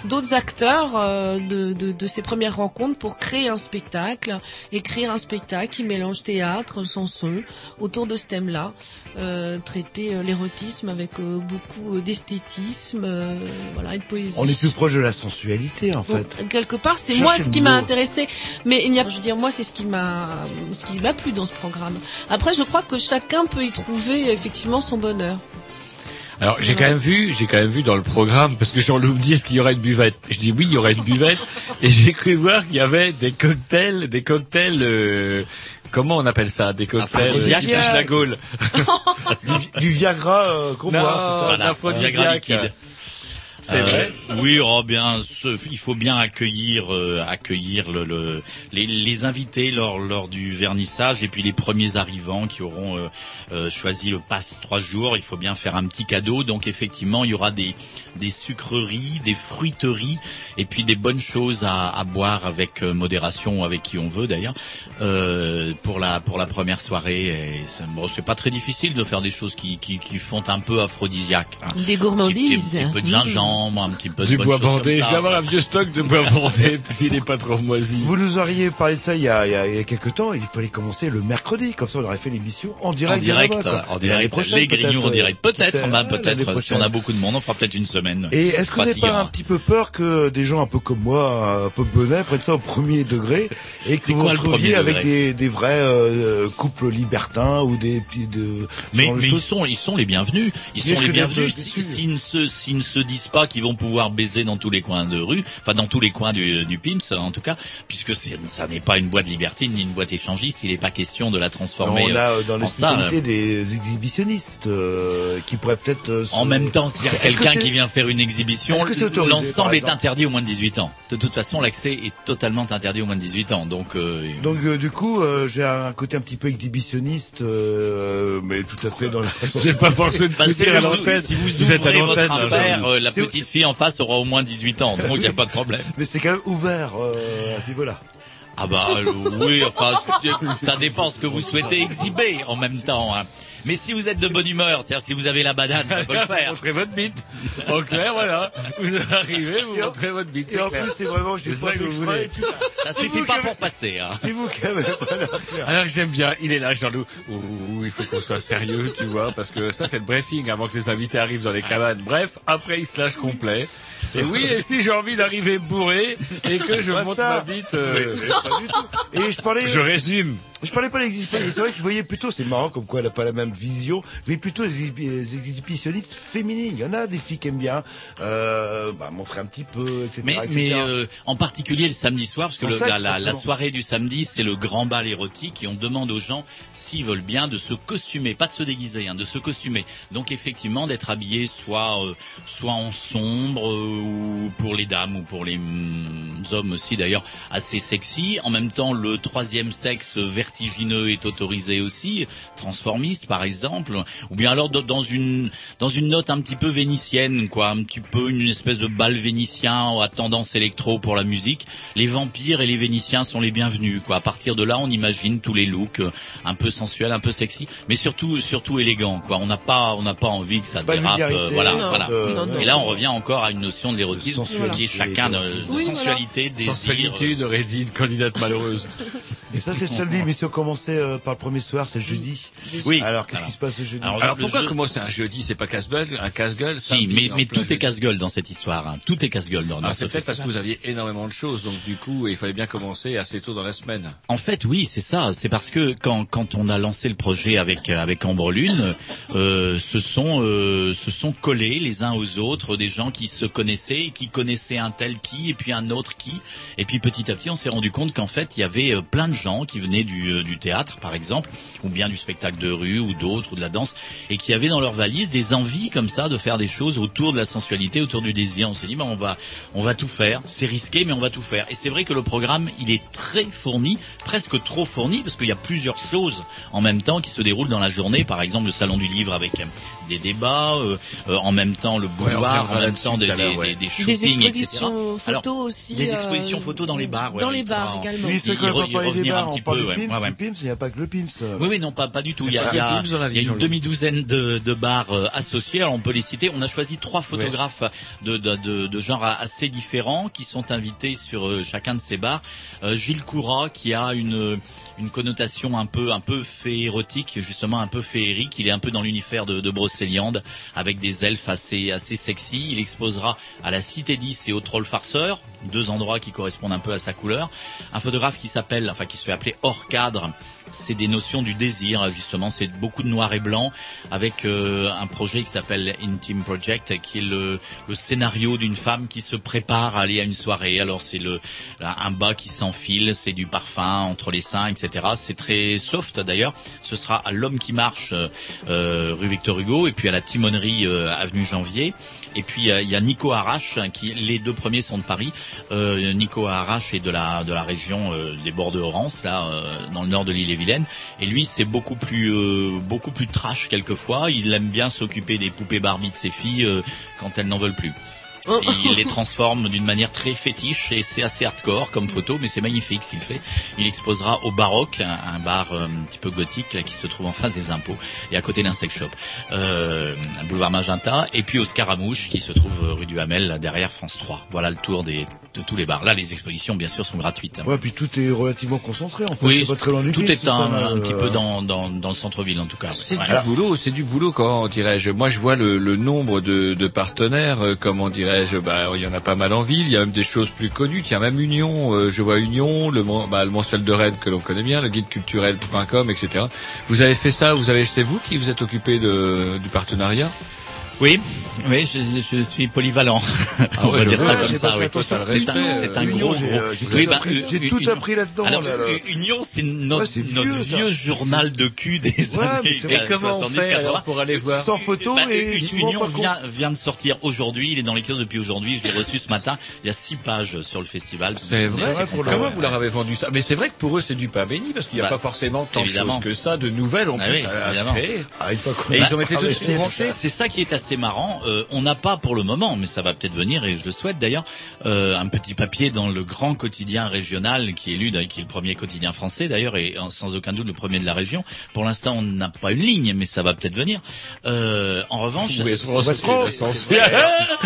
d'autres acteurs euh, de, de, de ces premières rencontres pour créer un spectacle, écrire un spectacle qui mélange théâtre, chanson autour de ce thème-là, euh, traiter euh, l'érotisme avec euh, beaucoup d'esthétisme, euh, voilà, et de poésie. On est plus proche de la sensualité, en Donc, fait. quelque part, c'est moi ce qui m'a intéressé, mais il n'y a, je veux dire, moi, c'est ce qui m'a, ce qui m'a plu dans ce programme. Après, je crois que chacun peut y trouver effectivement son bonheur. Alors j'ai quand même vu, j'ai quand même vu dans le programme parce que Jean-Loup me dit est-ce qu'il y aura une buvette? Je dis oui, il y aura une buvette et j'ai cru voir qu'il y avait des cocktails, des cocktails. euh, comment on appelle ça? Des cocktails euh, qui touchent la gaule. Du, du Viagra euh, qu'on Non, boit, c'est ça Voilà, d'aphrodisiaque. Viagra liquide. C'est Euh, vrai. Oui, oh bien, ce- il faut bien accueillir, euh, accueillir le, le- les, les invités lors, lors du vernissage et puis les premiers arrivants qui auront euh, euh, choisi le pass trois jours. Il faut bien faire un petit cadeau. Donc effectivement, il y aura des, des sucreries, des fruiteries et puis des bonnes choses à, à boire avec euh, modération, avec qui on veut d'ailleurs, euh, pour la pour la première soirée. Bon, c'est pas très difficile de faire des choses qui qui, qui font un peu aphrodisiaque. hein. Des gourmandises. Un petit, petit peu de Mmh. Gingembre, un petit peu de Du bois bandé. Je vais avoir un vieux stock de bois bandé s'il n'est pas trop moisi. Vous nous auriez parlé de ça il y a, il y a, il y a quelques temps. Il fallait commencer le mercredi. Comme ça, on aurait fait l'émission en direct. en direct, en direct, les grignons en direct. Peut-être, bah, peut-être, si on a beaucoup de monde, on fera peut-être une semaine. Et est-ce que vous n'avez pas un petit peu peur que des gens un peu comme moi, un peu bonnet, prennent ça au premier degré et que C'est vous quoi retrouviez avec des, des vrais euh, couples libertins ou des petits de. Mais, mais ils sont, ils sont les bienvenus. Ils Mais sont les bienvenus. Si- S'ils ne se, s'ils ne se disent pas qu'ils vont pouvoir baiser dans tous les coins de rue, enfin dans tous les coins du, du PIMS en tout cas, puisque c'est, ça n'est pas une boîte libertine ni une boîte échangiste, il n'est pas question de la transformer. on a euh, dans spécialités des exhibitionnistes euh, qui pourraient peut-être. euh, se- En même temps, s'il y a que quelqu'un qui vient faire une exhibition, l'ensemble est interdit au moins de 18 ans. De toute façon, l'accès est totalement interdit au moins de 18 ans. Donc, euh, Donc euh, du coup, euh, j'ai un côté un petit peu exhibitionniste, euh, mais tout à fait dans la. C'est pas forcément bah, de si, dire à vous, l'antenne. si vous, Vous êtes à votre euh, la C'est- petite fille en face aura au moins 18 ans. Donc, il n'y a pas de problème. Mais c'est quand même ouvert euh, à ce niveau-là. Ah bah oui, enfin, ça dépend ce que vous souhaitez exhiber en même temps. hein. Mais si vous êtes de bonne humeur, c'est-à-dire si vous avez la banane, ça peut le faire. Montrez votre bite. En clair, voilà. Vous arrivez, vous en- montrez votre bite. Et en clair. plus, c'est vraiment, j'ai pas ça que vous voulez. tout. Ça suffit pas avez- pour passer. Hein. C'est vous qui avez pas l'affaire. Alors j'aime bien, il est là Jean-Loup, où, où il faut qu'on soit sérieux, tu vois, parce que ça c'est le briefing avant que les invités arrivent dans les cabanes. Bref, après il se lâche complet. Et oui, et si j'ai envie d'arriver bourré et que je monte ça. ma bite, euh, Et je résume. Je parlais pas d'exhibitionnistes. C'est vrai que je voyais plutôt, c'est marrant comme quoi elle a pas la même vision, mais plutôt des exhibi- des exhibitionnistes féminines. Il y en a des filles qui aiment bien euh, bah, montrer un petit peu, etc. Mais, etc. mais euh, en particulier le samedi soir, parce que Son le- sexe, la, la- la forcément. soirée du samedi, c'est le grand bal érotique et on demande aux gens s'ils veulent bien de se costumer, pas de se déguiser, hein, de se costumer. Donc effectivement d'être habillé soit euh, soit en sombre euh, ou pour les dames ou pour les mm, hommes aussi d'ailleurs assez sexy. En même temps, le troisième sexe vertigineux est autorisé aussi, transformiste par exemple, ou bien alors dans- une dans une note un petit peu vénitienne, quoi, un petit peu une espèce de bal vénitien à tendance électro pour la musique. Les vampires et les vénitiens sont les bienvenus, quoi. À partir de là, on imagine tous les looks euh, un peu sensuels, un peu sexy, mais surtout surtout élégants, quoi. On n'a pas on n'a pas envie que ça Pas dérape, euh, voilà, non, voilà. euh, non, non. Et là, on revient encore à une notion de l'érotisme qui est chacun de, de Oui, voilà. sensualité, désir. Sensualité dit une candidate malheureuse. Et ça, c'est samedi, mais si on commençait euh, par le premier soir, c'est le jeudi. Oui. Alors, qu'est-ce qui se passe le jeudi Alors, pourquoi jeu- commencer un jeudi C'est pas casse-gueule, un casse-gueule Si, mais, tout est casse-gueule dans cette histoire. Hein. Tout est casse-gueule dans, dans Ah, ce c'est peut-être parce que vous aviez énormément de choses, donc du coup, il fallait bien commencer assez tôt dans la semaine. En fait, oui, c'est ça. C'est parce que quand, quand on a lancé le projet avec euh, avec Ambre Lune, euh, se sont euh, se sont collés les uns aux autres des gens qui se connaissaient, qui connaissaient un tel qui et puis un autre qui, et puis petit à petit, on s'est rendu compte qu'en fait, il y avait plein de gens qui venaient du euh, du théâtre, par exemple, ou bien du spectacle de rue ou d'autres ou de la danse, et qui avaient dans leur valise des envies comme ça de faire des choses autour de la sensualité, autour du désir. On s'est dit, bah, on va on va tout faire. C'est risqué, mais on va tout faire. Et c'est vrai que le programme, il est très fourni, presque trop fourni, parce qu'il y a plusieurs choses en même temps qui se déroulent dans la journée. Par exemple, le salon du livre avec euh, des débats, euh, euh, en même temps le boulevard, en même temps des, des, ouais. des, des Des shootings, expositions etc. photos aussi. Des euh, expositions photos dans les bars, ouais, dans les bars également. Oui, c'est Il- quand il on bars, parle ouais, ouais, Pimps, il n'y a pas que le Pimps. euh. Oui, oui, non, pas, pas du tout. Il y a, il y il y une demi-douzaine de, de bars euh, associés. Alors, on peut les citer. On a choisi trois photographes de, de, de, de genres assez différents qui sont invités sur euh, chacun de ces bars. Euh, Gilles Coura, qui a une, une connotation un peu, un peu féérotique, justement un peu féerique. Il est un peu dans l'univers de, de Brocéliande, avec des elfes assez, assez sexy. Il exposera à la Cité 10 et au Troll Farceur, deux endroits qui correspondent un peu à sa couleur. Un photographe qui s'appelle, enfin qui se fait appeler hors cadre. C'est des notions du désir, justement. C'est beaucoup de noir et blanc, avec euh, un projet qui s'appelle Intime Project, qui est le, le scénario d'une femme qui se prépare à aller à une soirée. Alors c'est le un bas qui s'enfile, c'est du parfum entre les seins, etc. C'est très soft d'ailleurs. Ce sera à l'homme qui marche, euh, euh, rue Victor Hugo, et puis à la timonerie euh, avenue Janvier. Et puis euh, il y a Nico Arrache, hein, qui les deux premiers sont de Paris. Euh, Nico Arrache est de la de la région des bords de Orance, là, dans le nord de l'île et Et lui, c'est beaucoup plus euh, beaucoup plus trash quelquefois. Il aime bien s'occuper des poupées Barbie de ses filles euh, quand elles n'en veulent plus. Il les transforme d'une manière très fétiche et c'est assez hardcore comme photo, mais c'est magnifique ce qu'il fait. Il exposera au Baroque, un, un bar euh, un petit peu gothique là, qui se trouve en face des impôts et à côté d'un sex shop, euh, un boulevard Magenta, et puis au Scaramouche qui se trouve euh, rue du Hamel là, derrière France 3. Voilà le tour des, de tous les bars. Là, les expositions bien sûr sont gratuites. hein. Ouais, puis tout est relativement concentré, en fait. Oui, c'est pas très loin du tout est ça, un, euh, petit peu dans, dans, dans le centre-ville en tout cas. C'est Ouais. du boulot, c'est du boulot, comment dirais-je. Moi, je vois le, le nombre de, de partenaires, euh, comment dirais-je, bah, il y en a pas mal en ville, il y a même des choses plus connues, il y a même Union, euh, je vois Union, le, bah, le mensuel de Rennes que l'on connaît bien, le guide culturel.com, etc. Vous avez fait ça, vous avez, c'est vous qui vous êtes occupé de, du partenariat? Oui, oui, je, je suis polyvalent. On ouais, va dire vois, ça comme ça, oui. C'est un, un euh, gros, Oui, tout bah, appris- euh, j'ai euh, tout Union. appris là-dedans, Alors, là, là. Union, c'est notre, Ouais, c'est notre vieux, vieux journal de cul des Ouais, années c'est vrai. Et comment on 70, fait 80. alors pour aller voir Sans photo Bah, et Union pas vient, vient de sortir aujourd'hui, il est dans les kiosques depuis aujourd'hui, je l'ai reçu ce matin, il y a six pages sur le festival. C'est vrai. Comment vous leur avez vendu ça? Mais c'est vrai que pour eux c'est du pain béni parce qu'il n'y a Bah, pas forcément tant de choses que ça, de nouvelles en Ah plus oui, à, créer. Ah, une fois qu'on Et a ils ont été tous branchés. C'est ça qui est assez marrant. Euh, on n'a pas pour le moment, mais ça va peut-être venir et je le souhaite d'ailleurs, euh, un petit papier dans le grand quotidien régional qui est lu, qui est le premier quotidien français d'ailleurs et sans aucun doute le premier de la région. Pour l'instant, on n'a pas une ligne, mais ça va peut-être venir. Euh, en revanche,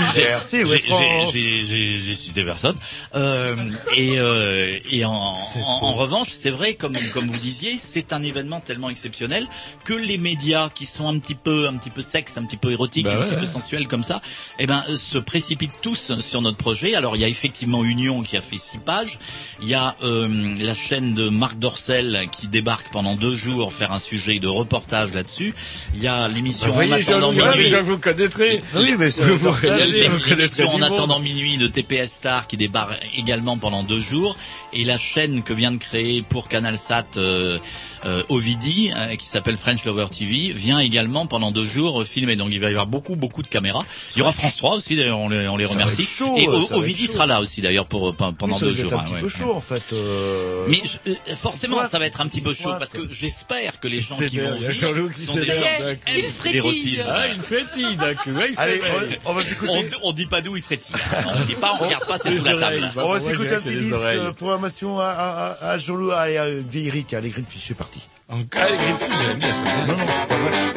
j'ai- Ouest j'ai- France. j'ai- j'ai j'ai cité personne. Euh, et euh, et en, en, en revanche, c'est vrai, comme comme vous disiez, c'est un événement tellement exceptionnel que les médias qui sont un petit peu un petit peu sexe, un petit peu érotiques, bah un petit peu sensuels comme ça, eh ben euh, se précipitent tous sur notre projet. Alors il y a effectivement Union qui a fait six pages. Il y a euh, la chaîne de Marc Dorcel qui débarque pendant deux jours faire un sujet de reportage là-dessus. Il y a l'émission En attendant minuit. vous connaîtrez. Oui, mais vous vous régalez, vous connaîtrez En monde. attendant minuit de TPS Star qui débarque également pendant deux jours et la chaîne que vient de créer pour CanalSat euh, euh, Ovidi euh, qui s'appelle French Lover TV vient également pendant deux jours euh, filmer donc il va y avoir beaucoup beaucoup de caméras il y aura France 3 aussi d'ailleurs on les, on les remercie chaud, et O- Ovidi sera là aussi d'ailleurs pour euh, pendant Oui, deux va être jours un hein, petit ouais, peu ouais. chaud en fait. euh. mais je- euh, forcément, ça va être un petit peu chaud parce que j'espère que les gens C'est qui vont venir sont des gens frétille. l'érotisme. Ah, frétille il Allez, s'éveille. on, va s'écouter. On, dit pas d'où il frétille. On dit pas, on regarde pas, c'est sous la table. On va s'écouter un petit c'est disque, programmation à, à, à, à Jean-Loup. Allez, euh, vieille Rick, hein, les Greenfish, c'est parti. En cas, les Greenfish, j'aime bien, j'aime bien. Non, non, c'est pas vrai.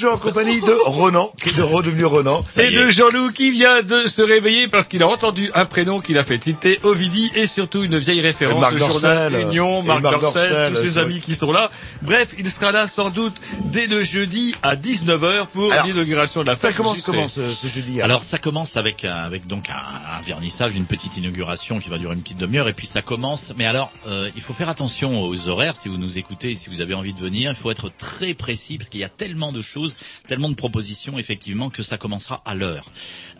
Toujours en compagnie de Ronan, qui est de redevenu Ronan. Et de Jean-Loup qui vient de se réveiller parce qu'il a entendu un prénom qu'il a fait tilter, Ovidi, et surtout une vieille référence au journal Union, Marc, Marc Dorcel, Dorcel, tous ses amis qui sont là. Bref, il sera là sans doute dès le jeudi à 19h pour l'inauguration de la Ça commence comment ce, ce jeudi Alors ça commence avec un- avec donc un, un vernissage, une petite inauguration qui va durer une petite demi-heure et puis ça commence. Mais alors euh, il faut faire attention aux horaires si vous nous écoutez, si vous avez envie de venir, il faut être très précis parce qu'il y a tellement de choses, tellement de propositions effectivement que ça commencera à l'heure.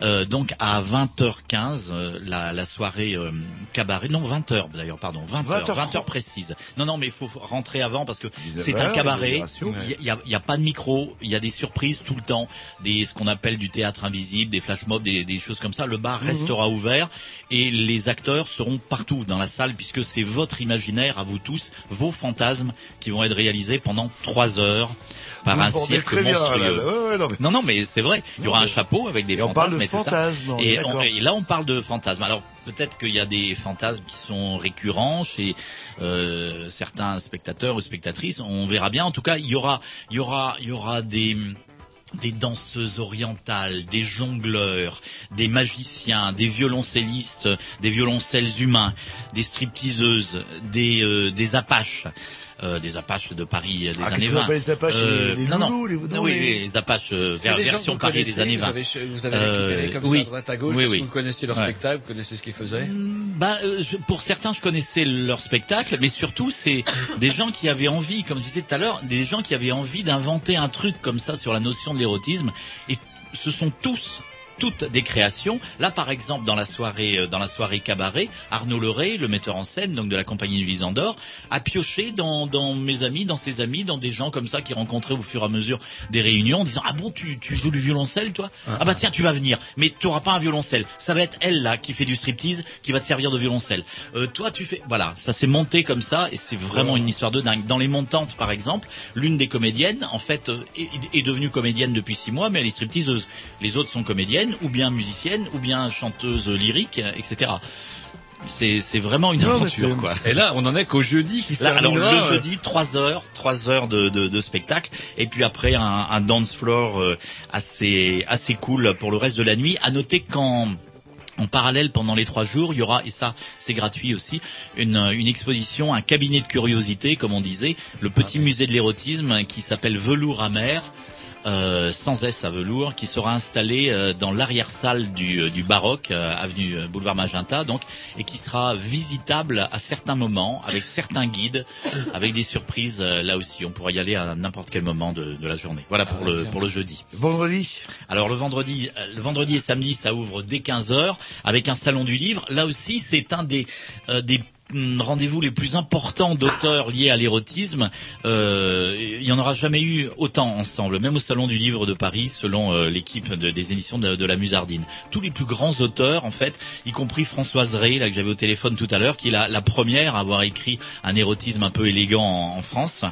Euh, donc à 20h15 euh, la, la soirée euh, cabaret, non 20h d'ailleurs pardon 20h 20h. 20h précise. Non non mais il faut rentrer avant parce que 19h, c'est un cabaret. l'inauguration. Il y a- il y a, il y a pas de micro, il y a des surprises tout le temps, des ce qu'on appelle du théâtre invisible, des flash mobs, des, des choses comme ça. Le bar restera ouvert et les acteurs seront partout dans la salle puisque c'est votre imaginaire à vous tous, vos fantasmes qui vont être réalisés pendant trois heures par Vous un cirque bien, monstrueux. là, là. Ouais, ouais, non, mais- Non, non, mais c'est vrai. Il y aura un chapeau avec des Et fantasmes de et tout ça. fantasmes, Et, on- et là, on parle de fantasmes. Alors, peut-être qu'il y a des fantasmes qui sont récurrents chez euh, certains spectateurs ou spectatrices. On verra bien. En tout cas, il y aura, il y aura, il y aura des danseuses orientales, des jongleurs, des magiciens, des violoncellistes, des violoncelles humains, des stripteaseuses, des, euh, des apaches. Euh, des Apaches de Paris euh, des Ah, années qu'est-ce qu'on 20. appelle les Apaches, les- les non, non. loulous, les- non, oui, les- oui, les Apaches euh, ver- version vous Paris des années vous 20. avez- Vous avez récupéré comme oui. ça à droite à gauche, oui, parce oui. que vous connaissiez leur Ouais. spectacle, vous connaissez ce qu'ils faisaient Bah, euh, je- pour certains, je connaissais leur spectacle, mais surtout, c'est des gens qui avaient envie, comme je disais tout à l'heure, des gens qui avaient envie d'inventer un truc comme ça sur la notion de l'érotisme. Et ce sont tous toutes des créations. Là, par exemple, dans la soirée, euh, dans la soirée cabaret, Arnaud Leray, le metteur en scène, donc de la compagnie du Lisandor, a pioché dans, dans mes amis, dans ses amis, dans des gens comme ça qui rencontraient au fur et à mesure des réunions, en disant ah bon, tu, tu joues du violoncelle, toi? Ah bah tiens, tu vas venir, mais tu auras pas un violoncelle. Ça va être elle là qui fait du striptease, qui va te servir de violoncelle. Euh, toi, tu fais, voilà, ça s'est monté comme ça et c'est vraiment une histoire de dingue. Dans les montantes, par exemple, l'une des comédiennes, en fait, euh, est, est devenue comédienne depuis six mois, mais elle est stripteaseuse. Les autres sont comédiennes, ou bien musiciennes, ou bien chanteuses lyriques, euh, etc. C'est c'est vraiment une aventure, quoi. Et là, on en est qu'au jeudi qui se Là, alors le euh, jeudi, trois heures, trois heures de, de, de spectacle, et puis après un, un dance floor euh, assez assez cool pour le reste de la nuit. À noter qu'en en parallèle, pendant les trois jours, il y aura, et ça c'est gratuit aussi, une, une exposition, un cabinet de curiosité, comme on disait, le petit musée de l'érotisme qui s'appelle Velours amer. Euh, sans S à velours, qui sera installé euh, dans l'arrière-salle du, euh, du baroque, euh, avenue euh, boulevard Magenta, donc, et qui sera visitable à certains moments, avec certains guides, avec des surprises. euh, là aussi, on pourra y aller à n'importe quel moment de, de la journée. Voilà pour le pour le jeudi. Vendredi? Alors le vendredi, euh, le vendredi et samedi, ça ouvre dès 15 heures avec un salon du livre. Là aussi, c'est un des euh, des rendez-vous les plus importants d'auteurs liés à l'érotisme. Euh, il y en aura jamais eu autant ensemble, même au salon du livre de Paris, selon euh, l'équipe de- des éditions de, de la Musardine. Tous les plus grands auteurs, en fait, y compris Françoise Ray, là que j'avais au téléphone tout à l'heure, qui est la, la première à avoir écrit un érotisme un peu élégant en, en France,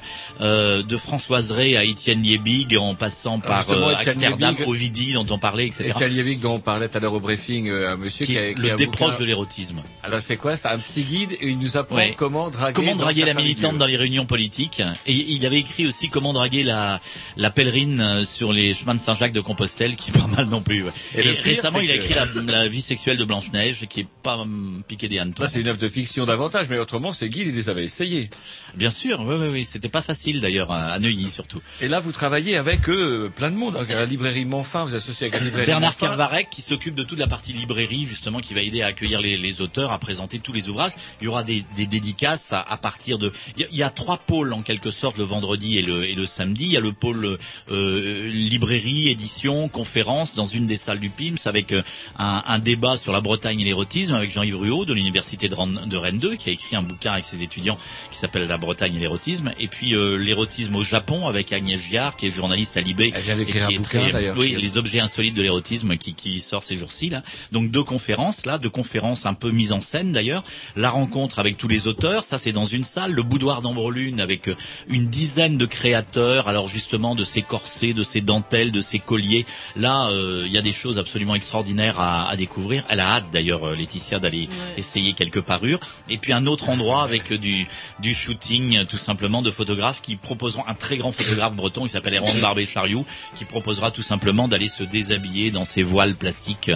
euh, de Françoise Ray à Étienne Liebig, en passant par euh, Amsterdam, Liebig- Ovidie, dont on parlait, etc. Étienne Liebig dont on parlait tout à l'heure au briefing, euh, un monsieur Qui qui, a écrit le déproche bouquin. de l'érotisme. Alors c'est quoi C'est un petit guide et il nous apprend Ouais. comment draguer, Comment draguer la militante dans les réunions politiques. Et il avait écrit aussi comment draguer la, la pèlerine euh, sur les chemins de Saint-Jacques de Compostelle, qui est pas mal non plus. ouais. Et récemment, c'est il a que- écrit la, la vie sexuelle de Blanche-Neige, qui est pas hum, piqué des hannetons. C'est une œuvre de fiction davantage, mais autrement, ces guides, ils les avaient essayés. Bien sûr, oui, oui, oui. C'était pas facile d'ailleurs à à Neuilly surtout. Et là, vous travaillez avec eux, plein de monde. À la librairie Monfin, vous associez avec la librairie Bernard Monfin. Kervarek qui s'occupe de toute la partie librairie justement qui va aider à accueillir les, les auteurs, à présenter tous les ouvrages. Il y aura des, des dédicaces à, à partir de. Il y, a, il y a trois pôles en quelque sorte le vendredi et le, et le samedi. Il y a le pôle euh, librairie, édition, conférence dans une des salles du PIMS avec euh, un, un débat sur la Bretagne et l'érotisme avec Jean-Yves Ruot de l'université de, Rennes- de Rennes 2 qui a écrit un bouquin avec ses étudiants qui s'appelle La Bretagne et l'érotisme. Et puis euh, l'érotisme au Japon avec Agnès Giard qui est journaliste à Libé Elle vient d'écrire un est bouquin, très- oui, les objets insolites de l'érotisme qui, qui sort ces jours-ci là. Donc deux conférences là, deux conférences un peu mises en scène d'ailleurs. La rencontre avec tous les auteurs, ça c'est dans une salle. Le boudoir d'Ambrelune avec euh, une dizaine de créateurs. Alors justement de ces corsets, de ces dentelles, de ces colliers. Là, euh, il y a des choses absolument extraordinaires à, à découvrir. Elle a hâte d'ailleurs euh, Laetitia d'aller essayer quelques parures. Et puis un autre endroit avec du du shooting tout simplement de photographes qui proposeront un très grand photographe breton qui s'appelle Erwan Barbé Chariou qui proposera tout simplement d'aller se déshabiller dans ces voiles plastiques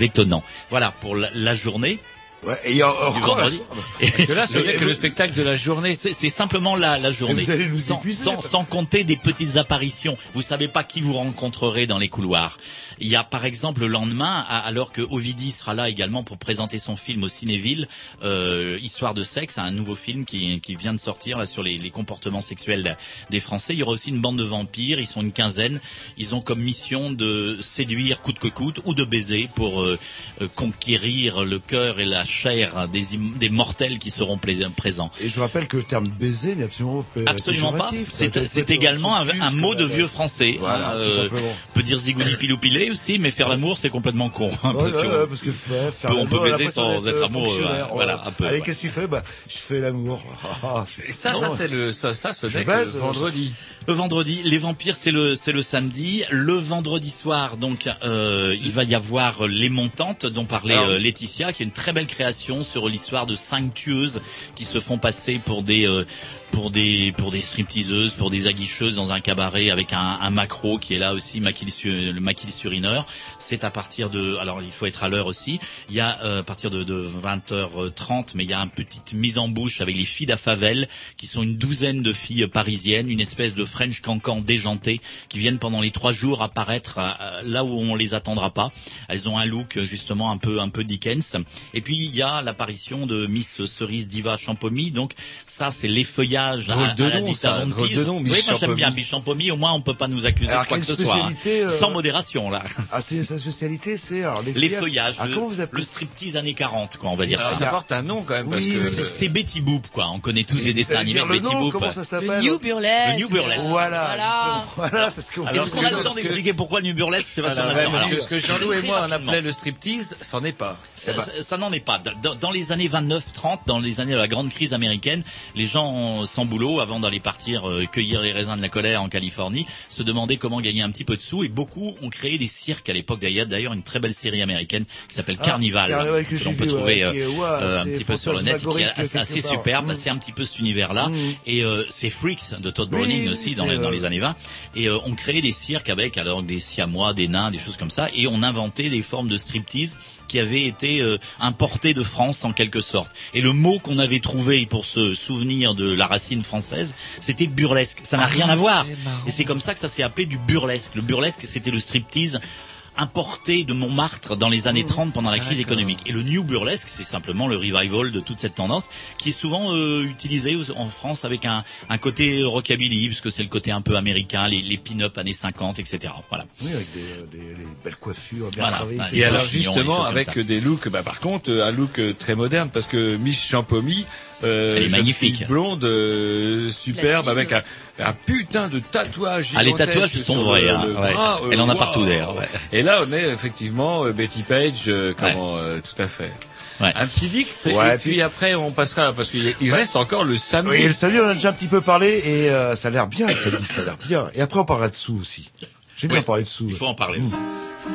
étonnants. Voilà pour la journée. Ouais, et il y a du encore la- vendredi. Parce que là, ce n'est que le spectacle de la journée. C'est c'est simplement la, la journée. vous allez nous sans, épuiser, sans, parce- sans compter des petites apparitions. Vous savez pas qui vous rencontrerez dans les couloirs. Il y a par exemple le lendemain, alors que Ovidie sera là également pour présenter son film au Cinéville, euh, Histoire de sexe, un nouveau film qui, qui vient de sortir là sur les, les comportements sexuels des Français. Il y aura aussi une bande de vampires. Ils sont une quinzaine. Ils ont comme mission de séduire coûte que coûte ou de baiser pour euh, euh, conquérir le cœur et la chair des, des mortels qui seront présents. Et je rappelle que le terme baiser n'est absolument pas Absolument pas. C'est également un, mot de quoi. vieux français. Voilà, euh, on peut dire zigouni piloupilé, Oui, aussi, mais faire l'amour, c'est complètement con. hein, Ouais, parce que ouais, ouais, parce que faire, faire on peut baiser sans être euh, amoureux, ouais, voilà, un peu, Allez, ouais. qu'est-ce que tu fais? Bah, je fais l'amour. Ah, Et ça, ça c'est le, ça, ça, ce baise, le euh, vendredi. Le vendredi, les vampires, c'est le c'est le samedi. Le vendredi soir, donc, euh, il va y avoir les montantes dont parlait Alors- euh, Laetitia, qui est une très belle création sur l'histoire de cinq tueuses qui se font passer pour des euh, pour des pour des stripteaseuses, pour des aguicheuses dans un cabaret avec un, macro qui est là aussi, maquille le maquille surineur. C'est à partir de, alors il faut être à l'heure aussi. Il y a euh, à partir de, de 20h30, mais il y a une petite mise en bouche avec les filles d'Afavel, qui sont une douzaine de filles parisiennes, une espèce de French cancan déjanté, qui viennent pendant les trois jours apparaître à- à- là où on les attendra pas. Elles ont un look justement un peu un peu Dickens. Et puis il y a l'apparition de Miss Cerise Diva Champomy. Donc ça c'est l'effeuillage à, de à la nom, Dita ça, Von drôle de Teese. nom, Miss Oui, moi j'aime Champomy. bien Miss Champomy. Au moins on peut pas nous accuser Alors, de quoi que quelle ce soit. spécialité, euh, Sans modération là. Ah, c'est sa spécialité, c'est alors les Les feuillages. Ah, le, comment vous appelez le striptease années 40, quoi, on va dire Alors, ça. ça porte un nom quand même parce que. C'est- C'est Betty Boop, quoi. On connaît tous les dessins animés de Betty Boop. Comment ça Le s'appelle New Burlesque. Le New Burlesque. Voilà, Voilà. c'est ce qu'on Est-ce qu'on a le temps d'expliquer pourquoi New Burlesque C'est pas parce que Jean-Loup et moi on appelait le striptease, c'en est pas. Ça, n'en est pas. Dans, dans les années 29-30, dans les années de la grande crise américaine, les gens sans boulot, avant d'aller partir euh, cueillir les raisins de la colère en Californie, se demandaient comment gagner un petit peu de sous. Et beaucoup ont créé des cirques à l'époque. D'ailleurs, d'ailleurs, une très belle série américaine qui s'appelle Ah, Carnival, Carnival que que l'on peut vu, trouver ouais, qui est- euh, ouais, euh, un petit peu sur le net, qui est assez, assez superbe. Mm. C'est un petit peu cet univers-là. Mm. Et euh, c'est Freaks de Todd Browning oui, aussi dans, les, dans les années 20. Et euh, on créait des cirques avec alors des siamois, des nains, des choses comme ça. Et on inventait des formes de striptease qui avaient été euh, importées de France en quelque sorte. Et le mot qu'on avait trouvé pour se souvenir de la racine française, c'était burlesque. Ça n'a Ah, rien à voir. Et c'est comme ça que ça s'est appelé du burlesque. Le burlesque, c'était le striptease importé de Montmartre dans les années 30 pendant la crise économique. Et le new burlesque, c'est simplement le revival de toute cette tendance qui est souvent euh, utilisé aux- en France avec un, un côté rockabilly, parce que c'est le côté un peu américain, les, les pin-up années 50, etc. Voilà. Oui, avec des, euh, des, les belles coiffures, bien Voilà. travaillées. Ouais, c'est Et alors justement avec des looks, bah par contre euh, un look euh, très moderne parce que Miss Champomy, euh, Elle est magnifique. blonde, euh, superbe avec un, un putain de tatouage. Ah, les tatouages sont sur vrais, le- hein, le ouais. bras, euh, Elle en a partout, d'ailleurs, ouais. Et là on est effectivement euh, Betty Page, euh, comment euh, tout à fait. Ouais. Un petit Dix Ouais, et puis après on passera parce qu'il il reste encore le samedi. Oui, et le samedi, on a déjà un petit peu parlé et euh, ça a l'air bien, le samedi, ça a l'air bien. Et après, on parlera de sous aussi. J'aime bien Oui. parler de sous. Il faut en parler aussi. C'est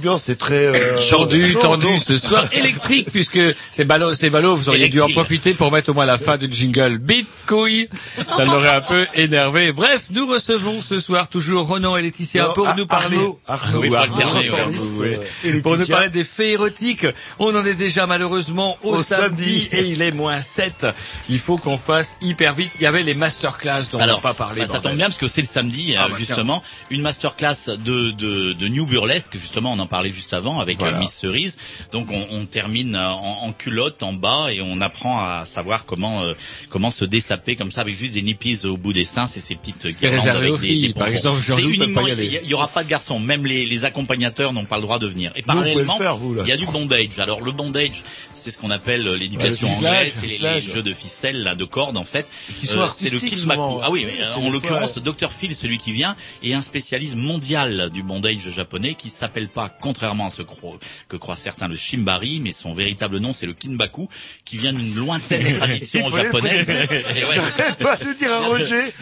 l'ambiance est très... Euh, Tendu, chaud, tendu non ce soir, électrique, puisque c'est ballot, c'est ballot, vous auriez dû en profiter pour mettre au moins la fin du jingle Beat couille. Ça l'aurait un peu énervé. Bref, nous recevons ce soir toujours Ronan et Laetitia Non, pour Ar- nous parler. Arnaud, Arnaud. Oui, Oui, Arnaud, transformiste, ouais. euh, Pour nous parler des faits érotiques. On en est déjà malheureusement au, Au samedi, samedi. et il est moins 7. Il faut qu'on fasse hyper vite. Il y avait les masterclass dont on Alors, n'a pas parlé. bah, ça tombe bien parce que c'est le samedi Ah, euh, bah, justement une masterclass de, de de New Burlesque justement on en parlait juste avant avec Voilà. euh, Miss Cerise. Donc on, on termine euh, en, en culotte en bas et on apprend à savoir comment euh, comment se dessaper comme ça avec juste des nippies au bout des seins et ces petites C'est guirlandes réservé avec aux des, filles. des Par exemple, C'est uniquement il y, y aura pas de garçons, même les, les accompagnateurs n'ont pas le droit de venir. Et parallèlement, il y a du bondage. Alors le bondage, c'est ce qu'on appelle euh, l'éducation Ouais, le ficelage, anglaise, c'est les, les jeux de ficelle là, de cordes en fait. Euh, c'est le kinbaku. souvent. Ah oui, mais C'est en l'occurrence, fois, Dr Phil, celui qui vient, est un spécialiste mondial du bondage japonais qui s'appelle pas, contrairement à ce que croient certains, le shimbari, mais son véritable nom c'est le kinbaku, qui vient d'une lointaine tradition japonaise. ouais. Pas de dire à Roger.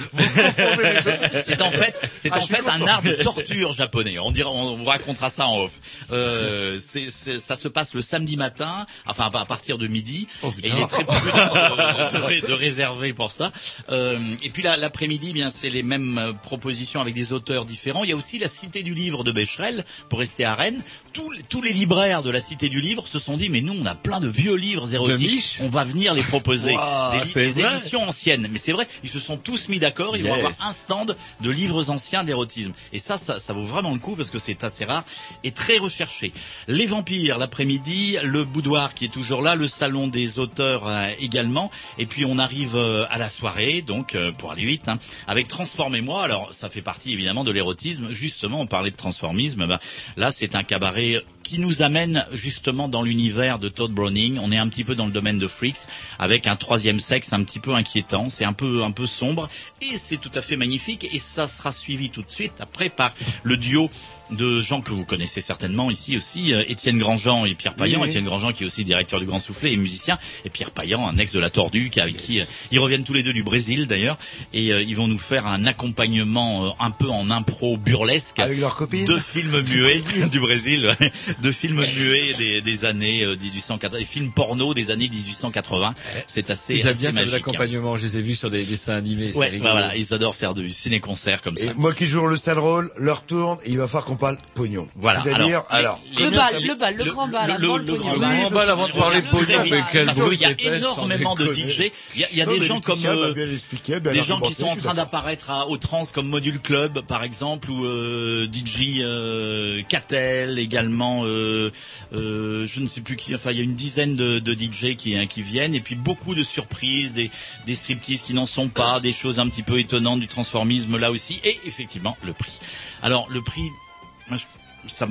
C'est en fait, c'est Ah, en suis fait un art de torture japonais. On dira, on vous racontera ça en off. Euh, c'est, c'est- ça se passe le samedi matin, enfin à partir de midi. Oh, et il est très prudent de, de ré- de réserver pour ça. Euh, et puis la- l'après-midi, bien c'est les mêmes euh, propositions avec des auteurs différents. Il y a aussi la Cité du Livre de Becherel pour rester à Rennes. Tous, tous les libraires de la Cité du Livre se sont dit mais nous on a plein de vieux livres érotiques. On va venir les proposer. Des, éditions anciennes. Mais c'est vrai, ils se sont tous mis d'accord. Ils vont avoir un stand de livres anciens d'érotisme. Et ça, ça, ça vaut vraiment le coup parce que c'est assez rare et très recherché. Les vampires l'après-midi, le boudoir qui est toujours là, le salon des auteurs euh, également. Et puis on arrive euh, à la soirée, donc euh, pour aller vite, hein, avec Transformez-moi. Alors ça fait partie évidemment de l'érotisme. Justement, on parlait de transformisme. Bah, là, c'est un cabaret qui nous amène justement dans l'univers de Todd Browning. On est un petit peu dans le domaine de Freaks avec un troisième sexe un petit peu inquiétant. C'est un peu un peu sombre et c'est tout à fait magnifique. Et ça sera suivi tout de suite après par le duo de gens que vous connaissez certainement ici aussi, euh, Étienne Grandjean et Pierre Payan. Oui, oui. Étienne Grandjean qui est aussi directeur du Grand Soufflet et musicien, et Pierre Payan, un ex de la Tordue, qui, avec qui euh, ils reviennent tous les deux du Brésil d'ailleurs, et euh, ils vont nous faire un accompagnement euh, un peu en impro burlesque Avec leurs copines. de films muets du Brésil. De films muets des, des années euh, 1880, des films porno des années 1880. C'est assez, Ils aiment assez bien faire de magique. l'accompagnement. Je les ai vus sur des dessins animés. Ouais, bah voilà, ils adorent faire du ciné-concert comme ça. Et moi qui joue le sale rôle, leur tourne, et il va falloir qu'on parle pognon. Voilà. C'est-à-dire, Alors, alors, Le bal, le bal, le grand bal, le le pognon. grand bal. grand bal avant de parler pognon, mais quel parce beau qu'il y a énormément de. DJ. Il y a, il y a Non, des gens comme euh, des gens qui sont en train d'apparaître à- au trans comme Module Club par exemple ou euh, DJ euh, Catel également euh, euh, je ne sais plus qui enfin il y a une dizaine de, DJ qui hein, qui viennent et puis beaucoup de surprises des striptease qui n'en sont pas des choses un petit peu étonnantes du transformisme là aussi et effectivement le prix. Alors le prix ça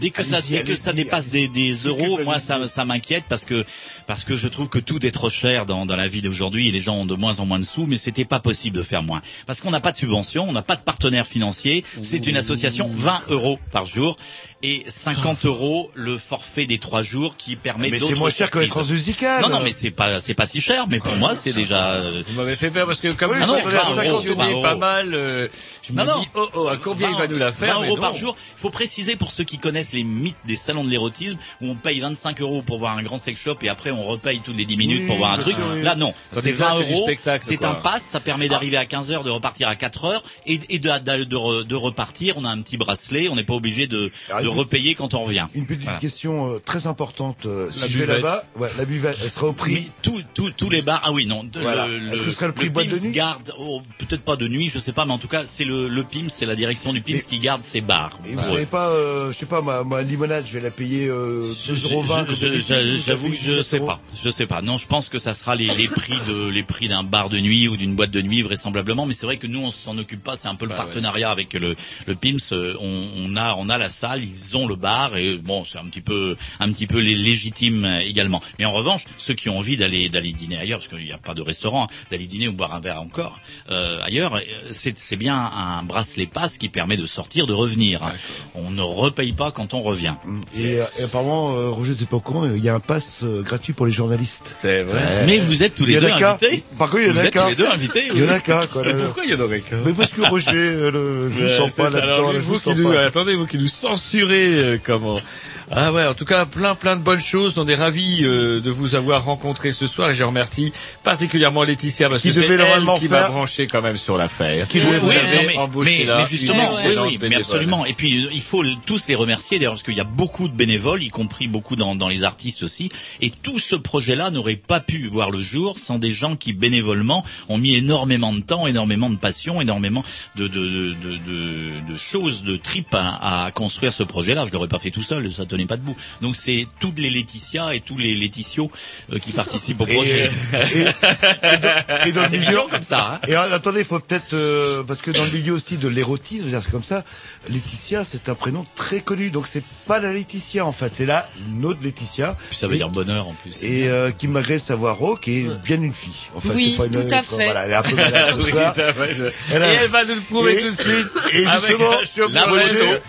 dès que ça dès que ça dépasse des, des euros moi ça ça m'inquiète parce que parce que je trouve que tout est trop cher dans, dans la vie d'aujourd'hui et les gens ont de moins en moins de sous mais c'était pas possible de faire moins parce qu'on n'a pas de subvention on n'a pas de partenaire financier c'est une association 20 euros par jour et 50 euros le forfait des trois jours qui permet Mais d'autres c'est moins cher que les transmusicales. non non mais c'est pas c'est pas si cher mais pour moi c'est déjà euh, Vous m'avez fait peur parce que comme doit être 50 euros, mentionné 20 pas mal, euh, je me Non, non. dis, oh oh, à combien il va nous la faire 20 mais euros non. par jour. Il faut préciser pour ceux qui connaissent les mythes des salons de l'érotisme où on paye 25 euros pour voir un grand sex shop et après on repaye toutes les 10 minutes Oui, pour voir un truc. oui. Là non, c'est que là, 20 c'est du euros. C'est un pass, ça permet d'arriver à 15 heures, de repartir à 4 heures et, et de, de, de re- de repartir. On a un petit bracelet, on n'est pas obligé de, Ah, repayer quand on revient. Une petite Voilà. question euh, très importante. euh, si La je vais buvette. là-bas, ouais, la buvette, elle sera au prix. tous tous tous les bars, ah oui, non. de- Voilà. Est-ce que ce serait le prix boîte de PIMS nuit? garde, oh, peut-être pas de nuit, je sais pas, mais en tout cas, c'est le, le PIMS, c'est la direction du PIMS qui garde ces bars. Et vous savez pas, euh, je sais pas, ma, ma limonade, je vais la payer euh, Je- 2,20 je- je- je- J'avoue que je sais pas. Je sais pas. Non, je pense que ça sera les, les prix de les prix d'un bar de nuit ou d'une boîte de nuit vraisemblablement. Mais c'est vrai que nous on s'en occupe pas. C'est un peu le Bah partenariat avec le le PIMS. Euh, On, on a on a la salle, ils ont le bar et bon c'est un petit peu un petit peu les légitime euh, également. Mais en revanche, ceux qui ont envie d'aller d'aller dîner ailleurs, parce qu'il n'y a pas de restaurant, hein, d'aller dîner ou boire un verre encore euh, ailleurs, c'est c'est bien un bracelet passe qui permet de sortir, de revenir. On ne repaye pas quand on revient. Et, euh, et apparemment, euh, Roger, c'est pas au courant, il y a un pass euh, gratuit pour les journalistes. C'est vrai. Mais vous êtes tous les deux invités. Par contre, il y en Vous a êtes qu'un. tous les deux invités, Il y en a qu'un, quoi. Mais pourquoi il y en aurait qu'un? Mais parce que Roger, euh, le, je ne Ouais, sens pas là-dedans. Vous vous qui nous, attendez, vous qui nous censurez, euh, comment? Ah ouais, en tout cas, plein plein de bonnes choses. On est ravis euh, de vous avoir rencontré ce soir et je remercie particulièrement Laetitia parce Qui que c'est elle qui m'a faire- branché quand même sur l'affaire. Qui devait vous Oui, avez non, mais, embauché mais- là mais justement, une oui, oui, mais absolument. Et puis euh, il faut tous les remercier d'ailleurs parce qu'il y a beaucoup de bénévoles, y compris beaucoup dans, dans les artistes aussi. Et tout ce projet-là n'aurait pas pu voir le jour sans des gens qui bénévolement ont mis énormément de temps, énormément de passion, énormément de de de de, de- de choses, de tripes à, à construire ce projet-là. Je l'aurais pas fait tout seul, ça tenait pas debout. Donc c'est toutes les Laetitia et tous les Laetitios euh, qui participent au Et, projet. et, et dans, et dans le C'est milieu comme ça, hein. Et euh, attendez, il faut peut-être euh, parce que dans le milieu aussi de l'érotisme, c'est comme ça. Laetitia, c'est un prénom très connu, donc c'est pas la Laetitia en fait, c'est la une autre Laetitia. Puis ça veut Et- dire bonheur en plus. Et euh, qui malgré sa voix rauque est bien une fille. Enfin, Oui, c'est pas une, tout à fait. Voilà, elle est un peu malade ce Oui, soir. tout à fait, je- Elle a- Et elle va nous le prouver Et- tout de suite. Et justement, Roger, Roger,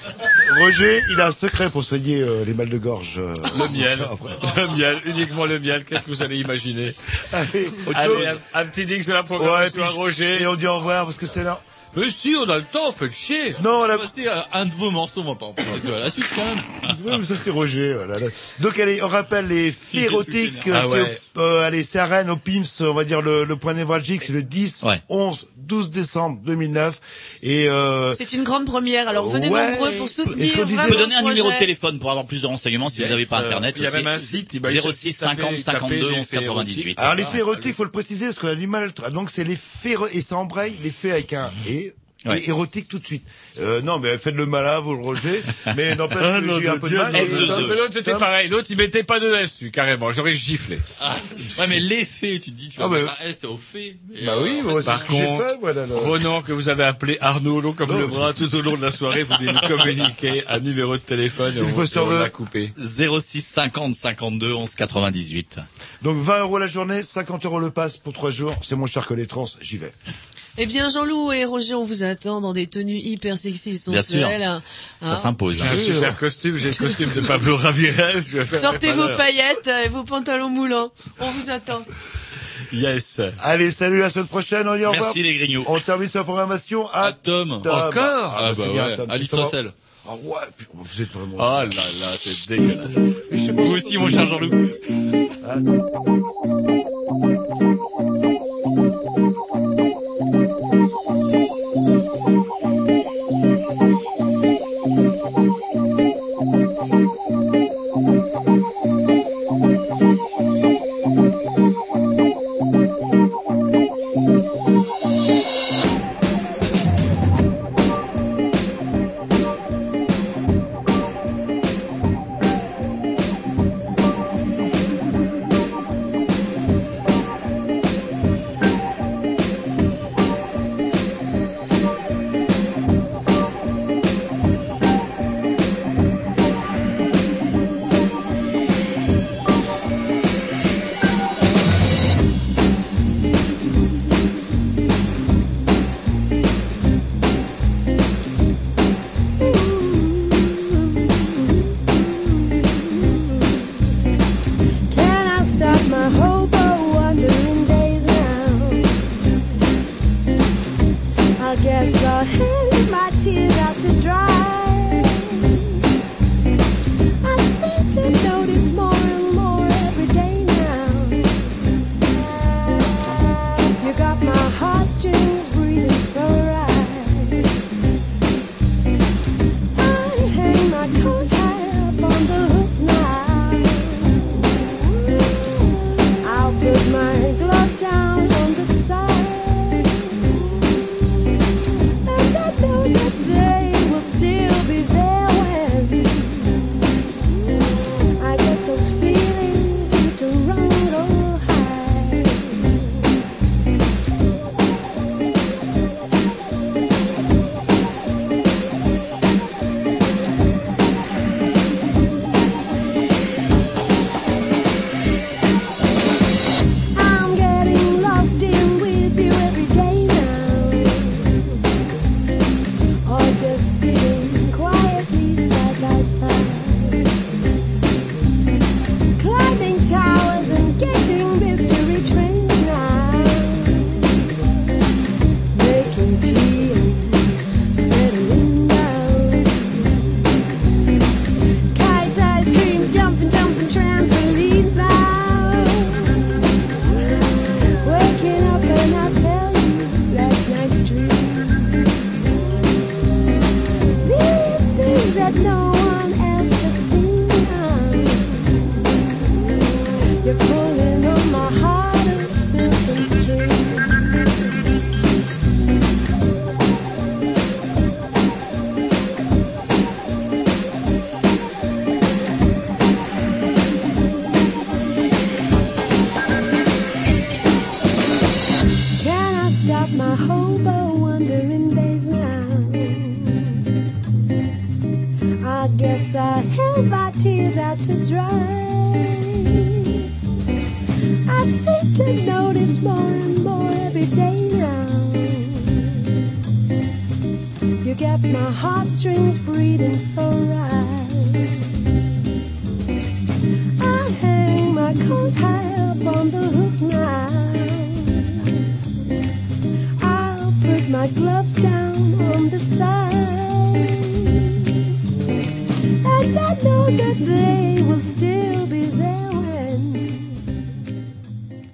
Roger, il a un secret pour soigner euh, les mal de gorge. euh. Le miel, le miel, uniquement le miel. Qu'est-ce que vous allez imaginer Allez, autre Allez, chose. un, un petit dix de la Ouais, programmation puis à Roger. Et on dit au revoir parce que c'est là. Mais si, on a le temps, faites chier. Non, là. C'est un de vos morceaux, on va pas en de la suite quand même. Ouais, mais ça c'est Roger. voilà. Donc allez, on rappelle les faits érotiques. Ah c'est ouais. euh, allez, c'est à Rennes, au PIMS, on va dire le, le point névralgique, c'est le 10, 11, 12 décembre 2009. Et euh, C'est une grande première. Alors venez Ouais. nombreux pour soutenir. On peut donner un numéro de téléphone pour avoir plus de renseignements si Yes, vous n'avez pas euh, internet il y a aussi. même un site, bah, il suffit 06 de taper- 50 taper 52 les 11 faits 98. alors les faits érotiques, il faut le préciser parce qu'on a du mal. Donc c'est les faits éro- et ça embraye les faits avec un et. Ouais. érotique tout de suite. Euh, non, mais faites le malin, vous le Roger. Mais n'empêche Ah, que non, j'ai un peu de mal. non, Et, de F2E. Tom, Mais l'autre c'était pareil, l'autre il mettait pas de S dessus, carrément, j'aurais giflé. Ouais, mais les faits, tu te dis, tu vas Ah, bah, un S au fait. Bah oui, euh, moi, c'est Par ce contre, fait, voilà. le- Ronan, que vous avez appelé Arnaud, long comme Non, le bras, tout au long de la soirée, vous devez nous communiquer un numéro de téléphone et Une on, fois et sur l'a coupé. 06 50 52 11 98. Donc 20 euros la journée, 50 euros le pass pour trois jours. C'est moins cher que les trans, j'y vais. Eh bien, Jean-Loup et Roger, on vous attend dans des tenues hyper sexy et Bien sûr. sensuelles. hein. Ça s'impose. J'ai un super costume, j'ai le costume de Pablo Ramirez. Sortez à vos paillettes et vos pantalons moulants. On vous attend. Yes. Allez, salut, à la semaine prochaine, on y au revoir. Merci les grignots. On termine sa programmation à À Tom. Tom. Encore Ah, Ah, bah bien, ouais. Tom, Alice justement. Russell. Ah ouais, puis, vous êtes vraiment... Oh là là, c'est dégueulasse. Vous aussi, mon cher Jean-Loup.